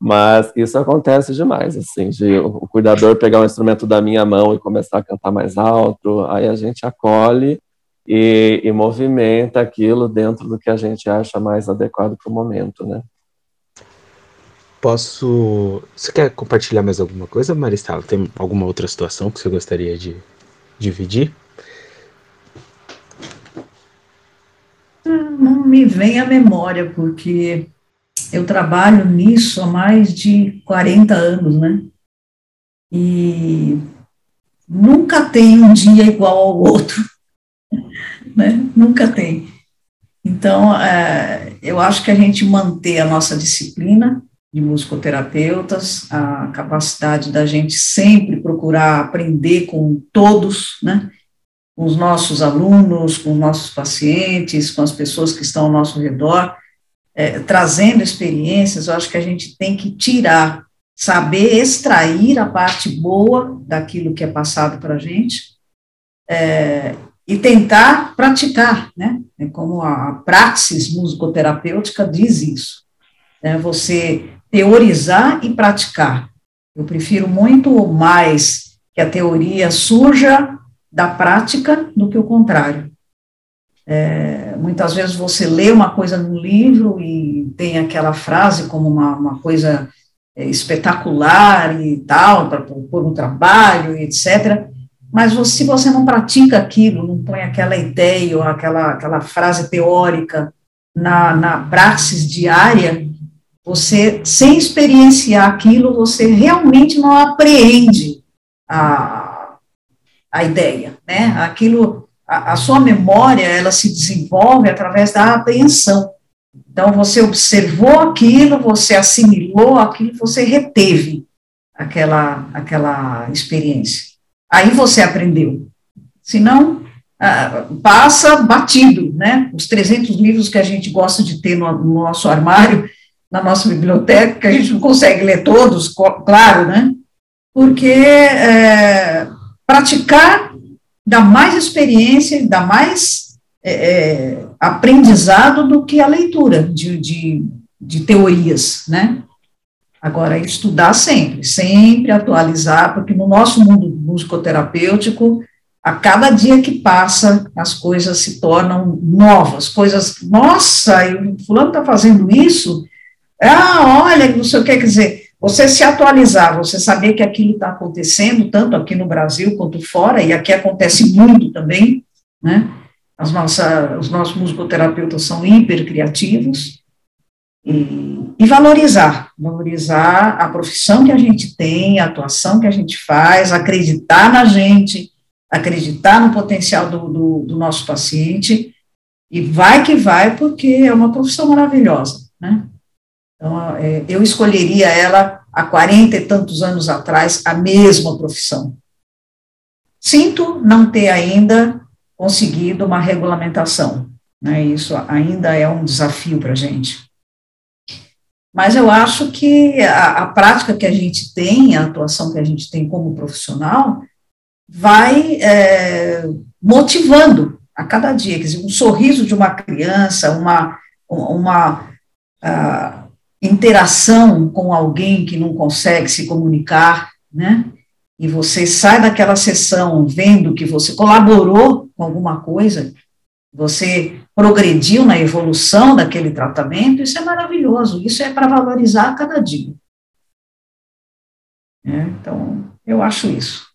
Mas isso acontece demais, assim, de o cuidador pegar o instrumento da minha mão e começar a cantar mais alto, aí a gente acolhe e, e movimenta aquilo dentro do que a gente acha mais adequado para o momento, né? Posso. Você quer compartilhar mais alguma coisa, Maristela? Tem alguma outra situação que você gostaria de dividir? Não me vem à memória, porque eu trabalho nisso há mais de 40 anos, né? E nunca tem um dia igual ao outro, né? Nunca tem. Então, é, eu acho que a gente manter a nossa disciplina de musicoterapeutas, a capacidade da gente sempre procurar aprender com todos, né? com os nossos alunos, com os nossos pacientes, com as pessoas que estão ao nosso redor, é, trazendo experiências, eu acho que a gente tem que tirar, saber extrair a parte boa daquilo que é passado para a gente é, e tentar praticar, né? É como a praxis musicoterapêutica diz isso, né? Você teorizar e praticar. Eu prefiro muito mais que a teoria surja da prática do que o contrário. É, muitas vezes você lê uma coisa no livro e tem aquela frase como uma, uma coisa é, espetacular e tal, para pôr no trabalho, etc. Mas você, se você não pratica aquilo, não põe aquela ideia ou aquela, aquela frase teórica na, na praxis diária, você, sem experienciar aquilo, você realmente não apreende a, a ideia, né? Aquilo, a, a sua memória, ela se desenvolve através da apreensão. Então, você observou aquilo, você assimilou aquilo, você reteve aquela, aquela experiência. Aí você aprendeu. Senão, ah, passa batido, né? Os 300 livros que a gente gosta de ter no, no nosso armário, na nossa biblioteca, que a gente não consegue ler todos, claro, né? Porque é, praticar dá mais experiência, dá mais é, é, aprendizado do que a leitura de, de, de teorias, né? Agora, estudar sempre, sempre atualizar, porque no nosso mundo musicoterapêutico, a cada dia que passa, as coisas se tornam novas, coisas, nossa, o fulano está fazendo isso, ah, olha, não sei o que, quer dizer, você se atualizar, você saber que aquilo está acontecendo, tanto aqui no Brasil quanto fora, e aqui acontece muito também, né? As nossa, os nossos musicoterapeutas são hiper criativos, e, e, valorizar, valorizar a profissão que a gente tem, a atuação que a gente faz, acreditar na gente, acreditar no potencial do, do, do nosso paciente, e vai que vai, porque é uma profissão maravilhosa, né? Então, é, eu escolheria ela há 40 e tantos anos atrás, a mesma profissão. Sinto não ter ainda conseguido uma regulamentação, né? Isso ainda é um desafio para a gente. Mas eu acho que a, a, prática que a gente tem, a atuação que a gente tem como profissional, vai é, motivando a cada dia. Quer dizer, um sorriso de uma criança, uma, uma interação com alguém que não consegue se comunicar, né? E você sai daquela sessão vendo que você colaborou com alguma coisa, você progrediu na evolução daquele tratamento, isso é maravilhoso, isso é para valorizar a cada dia. É, então, eu acho isso.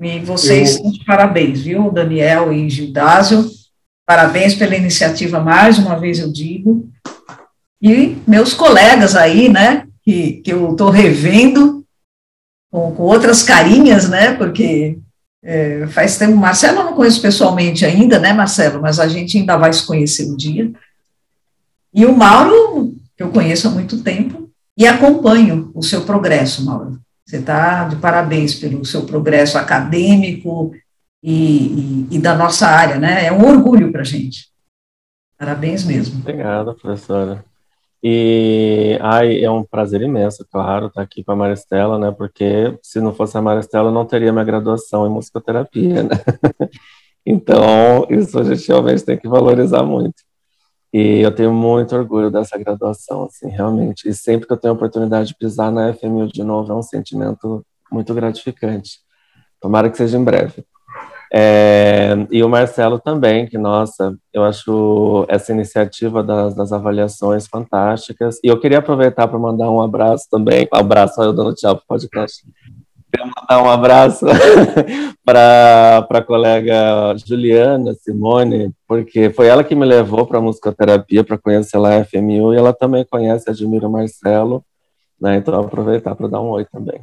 E vocês, eu... parabéns, viu, Daniel e Gildásio, parabéns pela iniciativa, mais uma vez eu digo, e meus colegas aí, né, que, que eu estou revendo com, com, outras carinhas, né, porque é, faz tempo, Marcelo eu não conheço pessoalmente ainda, né, Marcelo, mas a gente ainda vai se conhecer um dia. E o Mauro, que eu conheço há muito tempo, e acompanho o seu progresso, Mauro. Você está de parabéns pelo seu progresso acadêmico e, e, e da nossa área, né? É um orgulho para a gente. Parabéns mesmo. Obrigado, professora. E ai, é um prazer imenso, claro, estar aqui com a Maristela, né? Porque se não fosse a Maristela, eu não teria minha graduação em musicoterapia, né? Então, isso a gente realmente tem que valorizar muito. E eu tenho muito orgulho dessa graduação, assim, realmente. E sempre que eu tenho a oportunidade de pisar na FMU de novo, é um sentimento muito gratificante. Tomara que seja em breve. É, e o Marcelo também, que, nossa, eu acho essa iniciativa das, das avaliações fantásticas. E eu queria aproveitar para mandar um abraço também. Um abraço, eu dando tchau para o podcast. Queria mandar um abraço para a colega Juliana Simone, porque foi ela que me levou para a musicoterapia, para conhecer lá a FMU, e ela também conhece, admira o Marcelo. Né, então, aproveitar para dar um oi também.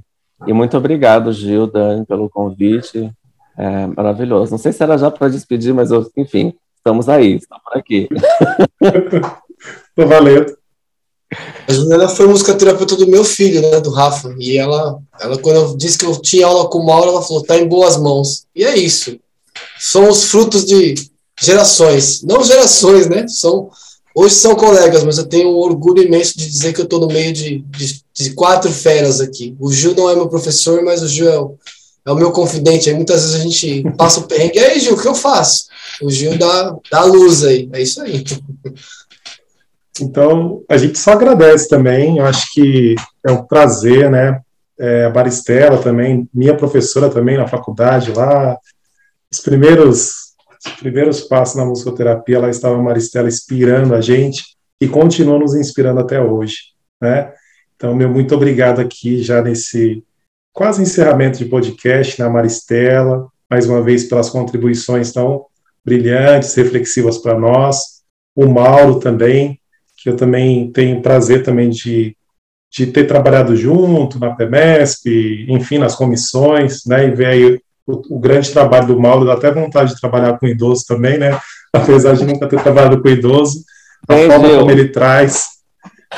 E muito obrigado, Gil, Dani, pelo convite. É maravilhoso. Não sei se era já para despedir, mas eu, enfim, estamos aí, estamos por aqui. Tô valendo. A Juliana foi música terapeuta do meu filho, né, do Rafa, e ela, ela quando eu disse que eu tinha aula com o Mauro, ela falou, tá em boas mãos. E é isso. São os frutos de gerações, não gerações, né, são, hoje são colegas, mas eu tenho um orgulho imenso de dizer que eu estou no meio de, de, de, quatro feras aqui. O Gil não é meu professor, mas o Gil é o é o meu confidente. Aí muitas vezes a gente passa o perrengue. E aí, Gil, o que eu faço? O Gil dá, dá luz aí. É isso aí. Então, a gente só agradece também. Eu acho que é um prazer, né? é, a Maristela também, minha professora também na faculdade lá, os primeiros, os primeiros passos na musicoterapia, lá estava a Maristela inspirando a gente e continua nos inspirando até hoje, né? Então, meu muito obrigado aqui já nesse quase encerramento de podcast na Maristela, mais uma vez pelas contribuições tão brilhantes, reflexivas para nós, o Mauro também, que eu também tenho prazer também de, de ter trabalhado junto na PEMESP, enfim, nas comissões, né, e ver aí o, o, grande trabalho do Mauro, dá até vontade de trabalhar com idoso também, né, apesar de nunca ter trabalhado com idoso, a forma como ele traz,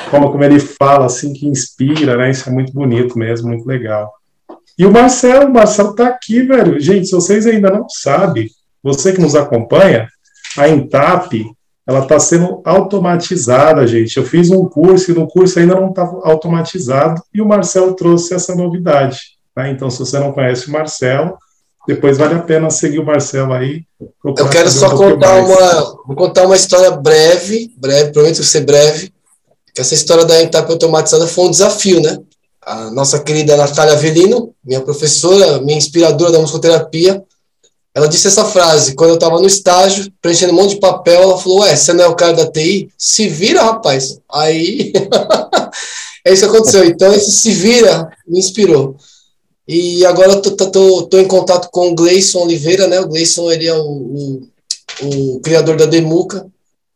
como, como ele fala, assim, que inspira, né, isso é muito bonito mesmo, muito legal. E o Marcelo, o Marcelo tá aqui, velho. Gente, se vocês ainda não sabem, você que nos acompanha, a Intap, ela está sendo automatizada, gente. Eu fiz um curso e no curso ainda não estava automatizado e o Marcelo trouxe essa novidade. Tá? Então, se você não conhece o Marcelo, depois vale a pena seguir o Marcelo aí. Eu quero só um contar uma, vou contar uma história breve, breve, prometo ser breve, que essa história da Intap automatizada foi um desafio, né? A nossa querida Natália Avelino, minha professora, minha inspiradora da musicoterapia, ela disse essa frase, quando eu estava no estágio, preenchendo um monte de papel, ela falou, ué, você não é o cara da TI? Se vira, rapaz. Aí, é isso que aconteceu. Então, esse se vira me inspirou. E agora eu tô, tô, tô, em contato com o Gleison Oliveira, né? O Gleison, ele é o, o, o criador da Demuca.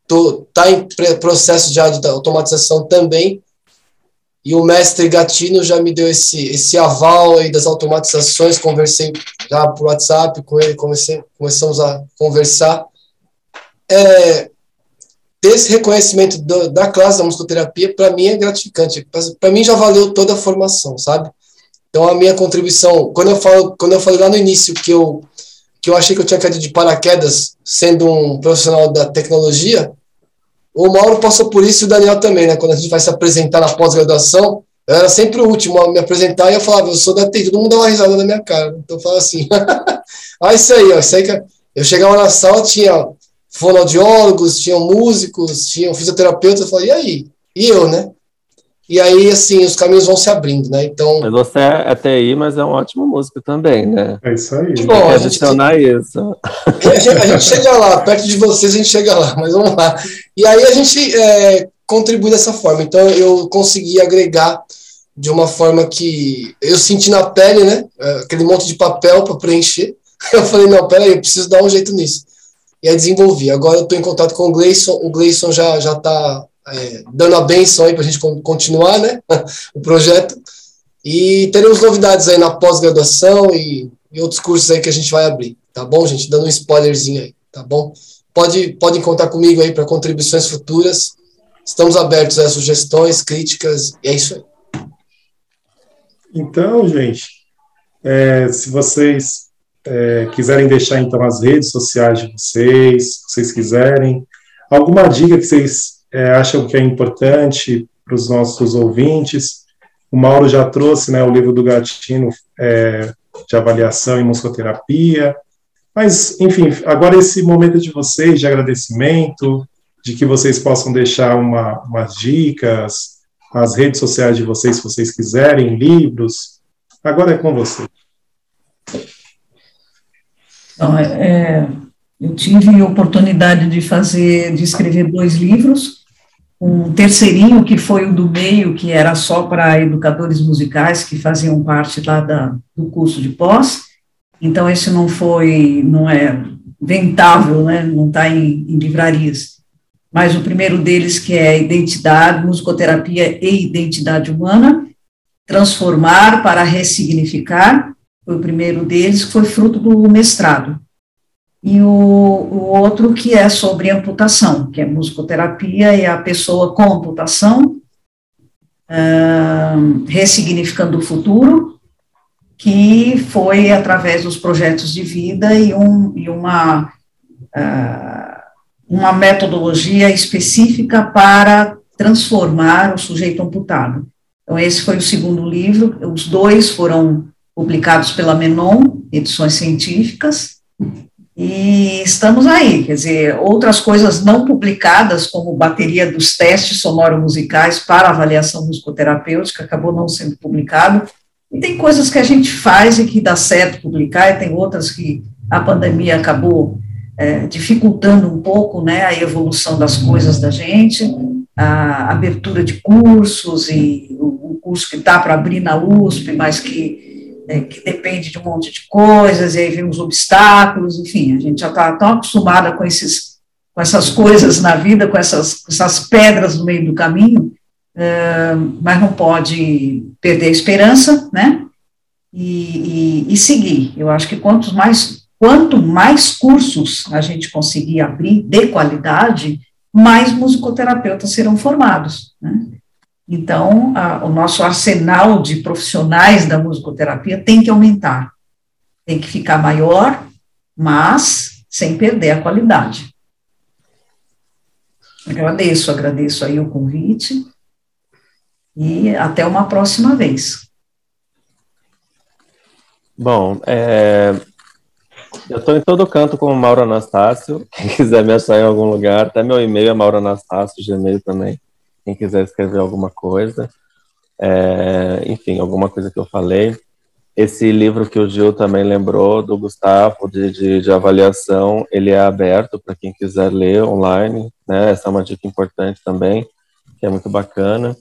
Tô, tá em processo já de automatização também. E o mestre Gatino já me deu esse, esse aval aí das automatizações, conversei já por WhatsApp com ele, comecei, começamos a conversar. É, ter esse reconhecimento do, da classe da musicoterapia, para mim é gratificante. Para mim já valeu toda a formação, sabe? Então a minha contribuição, quando eu falo, quando eu falei lá no início que eu que eu achei que eu tinha caído de paraquedas sendo um profissional da tecnologia, o Mauro passou por isso e o Daniel também, né? Quando a gente vai se apresentar na pós-graduação, eu era sempre o último a me apresentar e eu falava, eu sou da TI, todo mundo dá uma risada na minha cara. Então eu falava assim, ah, isso aí, ó, isso aí que eu chegava na sala, tinha fonoaudiólogos, tinham músicos, tinham fisioterapeutas, eu falei, e aí? E eu, né? E aí, assim, os caminhos vão se abrindo, né? Então. Mas você é TI, mas é um ótimo músico também, né? É isso aí. Bom, adicionar gente, isso. A gente, a gente, chega lá, perto de vocês a gente chega lá, mas vamos lá. E aí a gente é, contribui dessa forma. Então eu consegui agregar de uma forma que eu senti na pele, né? É, aquele monte de papel para preencher. Eu falei, não, peraí, eu preciso dar um jeito nisso. E aí desenvolvi. Agora eu estou em contato com o Gleison, o Gleison já já está é, dando a benção aí para a gente continuar né, o projeto. E teremos novidades aí na pós-graduação e, e, outros cursos aí que a gente vai abrir, tá bom, gente? Dando um spoilerzinho aí, tá bom? Pode, podem contar comigo aí para contribuições futuras. Estamos abertos a sugestões, críticas, e é isso aí. Então, gente, é, se vocês é, quiserem deixar então as redes sociais de vocês, se vocês quiserem, alguma dica que vocês é, acham que é importante para os nossos ouvintes. O Mauro já trouxe né, o livro do Gatino é, de avaliação em musicoterapia. Mas, enfim, agora esse momento de vocês, de agradecimento, de que vocês possam deixar uma, umas dicas, as redes sociais de vocês, se vocês quiserem, livros. Agora é com vocês. Então, é, eu tive oportunidade de fazer, de escrever dois livros, um terceirinho que foi o do meio, que era só para educadores musicais que faziam parte lá da, do curso de pós. Então esse não foi, não é ventável, né? Não está em, em livrarias. Mas o primeiro deles que é identidade, musicoterapia e identidade humana, transformar para ressignificar, foi o primeiro deles, que foi fruto do mestrado e o, o, outro que é sobre amputação, que é musicoterapia e a pessoa com amputação, uh, ressignificando o futuro, que foi através dos projetos de vida e, um, e uma, uh, uma metodologia específica para transformar o sujeito amputado. Então, esse foi o segundo livro, os dois foram publicados pela Menon, edições científicas, e estamos aí, quer dizer, outras coisas não publicadas, como bateria dos testes sonoro-musicais para avaliação musicoterapêutica, acabou não sendo publicado, E tem coisas que a gente faz e que dá certo publicar, e tem outras que a pandemia acabou é, dificultando um pouco né, a evolução das coisas da gente, a abertura de cursos e o, o curso que está para abrir na USP, mas que, é, que depende de um monte de coisas, e aí vem os obstáculos, enfim, a gente já está tão acostumada com, esses, com essas coisas na vida, com essas, essas pedras no meio do caminho, mas não pode perder a esperança, né? E, e, e seguir. Eu acho que quantos mais Quanto mais cursos a gente conseguir abrir de qualidade, mais musicoterapeutas serão formados. Né? Então, a, o nosso arsenal de profissionais da musicoterapia tem que aumentar, tem que ficar maior, mas sem perder a qualidade. Agradeço, agradeço aí o convite e até uma próxima vez. Bom, é, eu estou em todo canto com o Mauro Anastácio. Quem quiser me achar em algum lugar, até meu e-mail é Mauro Anastácio, Gmail também. Quem quiser escrever alguma coisa, é, enfim, alguma coisa que eu falei. Esse livro que o Gil também lembrou, do Gustavo, de, de, de avaliação, ele é aberto para quem quiser ler online. Né? Essa é uma dica importante também, que é muito bacana.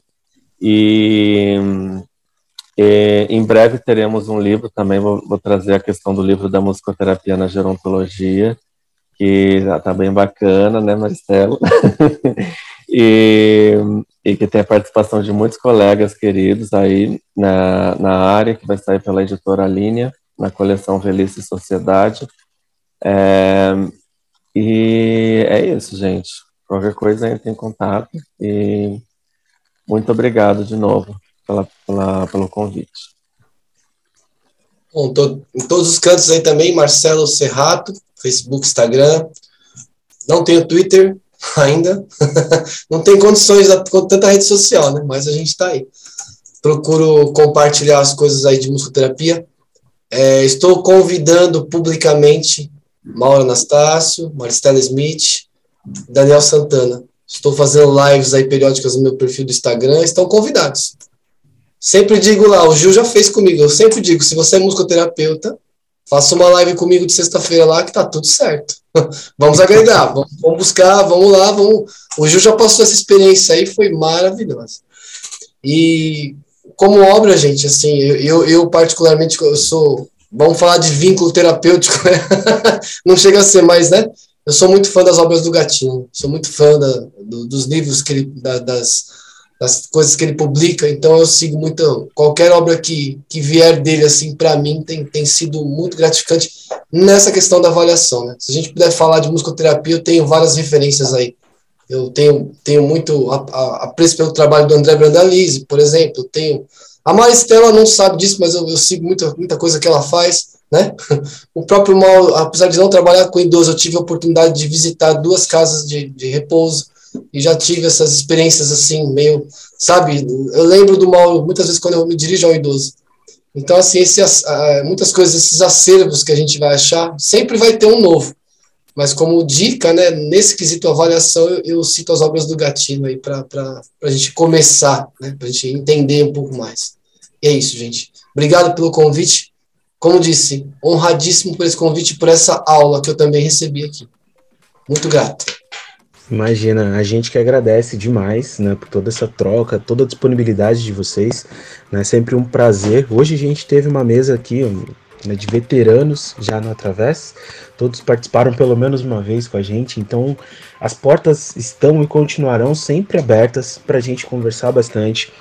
E e, em breve teremos um livro também, vou, vou, trazer a questão do livro da musicoterapia na gerontologia, que está bem bacana, né, Marcelo? e, e, que tem a participação de muitos colegas queridos aí na, na área, que vai sair pela editora Linha, na coleção Velhice e Sociedade. É, e é isso, gente. Qualquer coisa entre em contato e muito obrigado de novo pela, pela, pelo convite. Bom, tô, em todos os cantos aí também, Marcelo Serrato, Facebook, Instagram. Não tenho Twitter ainda. Não tem condições com tanta rede social, né? Mas a gente está aí. Procuro compartilhar as coisas aí de musicoterapia. É, estou convidando publicamente Mauro Anastácio, Maristela Smith, Daniel Santana. Estou fazendo lives aí periódicas no meu perfil do Instagram. Estão convidados. Sempre digo lá, o Gil já fez comigo, eu sempre digo, se você é musicoterapeuta, faça uma live comigo de sexta-feira lá que tá tudo certo. vamos agregar, vamos, vamos, buscar, vamos lá, vamos. O Gil já passou essa experiência aí, foi maravilhosa. E como obra, gente, assim, eu, eu, eu particularmente, eu sou, vamos falar de vínculo terapêutico, né? não chega a ser mais, né? Eu sou muito fã das obras do Gatinho, sou muito fã da, do, dos livros que ele, da, das das coisas que ele publica, então eu sigo muito, qualquer obra que, que vier dele, assim, para mim, tem, tem sido muito gratificante nessa questão da avaliação, né? Se a gente puder falar de musicoterapia, eu tenho várias referências aí. Eu tenho, tenho muito apreço pelo trabalho do André Brandalize, por exemplo, tenho... A Maristela não sabe disso, mas eu, eu sigo muita, muita coisa que ela faz, né? O próprio Mal, apesar de não trabalhar com idoso, eu tive a oportunidade de visitar duas casas de, de repouso, e já tive essas experiências assim, meio, sabe? Eu lembro do mal muitas vezes quando eu me dirijo ao idoso. Então, assim, esse, muitas coisas, esses acervos que a gente vai achar, sempre vai ter um novo. Mas como dica, né, nesse quesito avaliação, eu, eu cito as obras do Gatino aí para a gente começar, né, para a gente entender um pouco mais. E é isso, gente. Obrigado pelo convite. Como disse, honradíssimo por esse convite, por essa aula que eu também recebi aqui. Muito grato. Imagina, a gente que agradece demais, né, por toda essa troca, toda a disponibilidade de vocês, né, sempre um prazer. Hoje a gente teve uma mesa aqui né, de veteranos já no Através, todos participaram pelo menos uma vez com a gente, então as portas estão e continuarão sempre abertas para a gente conversar bastante,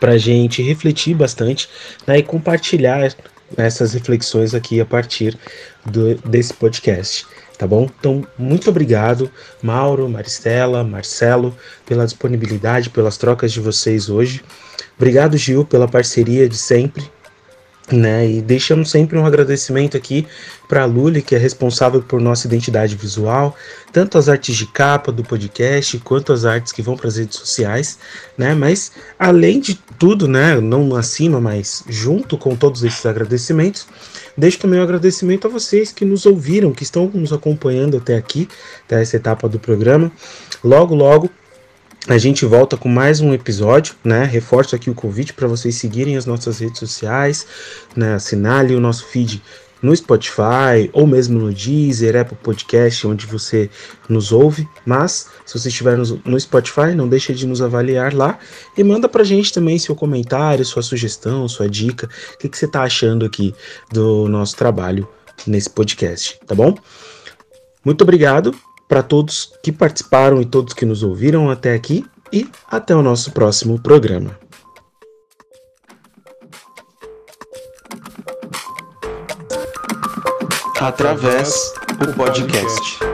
para a gente refletir bastante né, e compartilhar essas reflexões aqui a partir do, desse podcast tá bom? Então, muito obrigado, Mauro, Maristela, Marcelo, pela disponibilidade, pelas trocas de vocês hoje. Obrigado, Gil, pela parceria de sempre. Né, e deixamos sempre um agradecimento aqui para a Luli, que é responsável por nossa identidade visual, tanto as artes de capa do podcast, quanto as artes que vão para as redes sociais, né? Mas além de tudo, né, não acima, mas junto com todos esses agradecimentos, Deixo também um agradecimento a vocês que nos ouviram, que estão nos acompanhando até aqui, até essa etapa do programa. Logo, logo, A gente volta com mais um episódio, né? Reforço aqui o convite para vocês seguirem as nossas redes sociais, né? Assinale o nosso feed no Spotify ou mesmo no Deezer, Apple Podcast, onde você nos ouve. Mas se você estiver no, Spotify, não deixe de nos avaliar lá e manda pra gente também seu comentário, sua sugestão, sua dica, o que, que você tá achando aqui do nosso trabalho nesse podcast, tá bom? Muito obrigado para todos que participaram e todos que nos ouviram até aqui e até o nosso próximo programa. Através o podcast.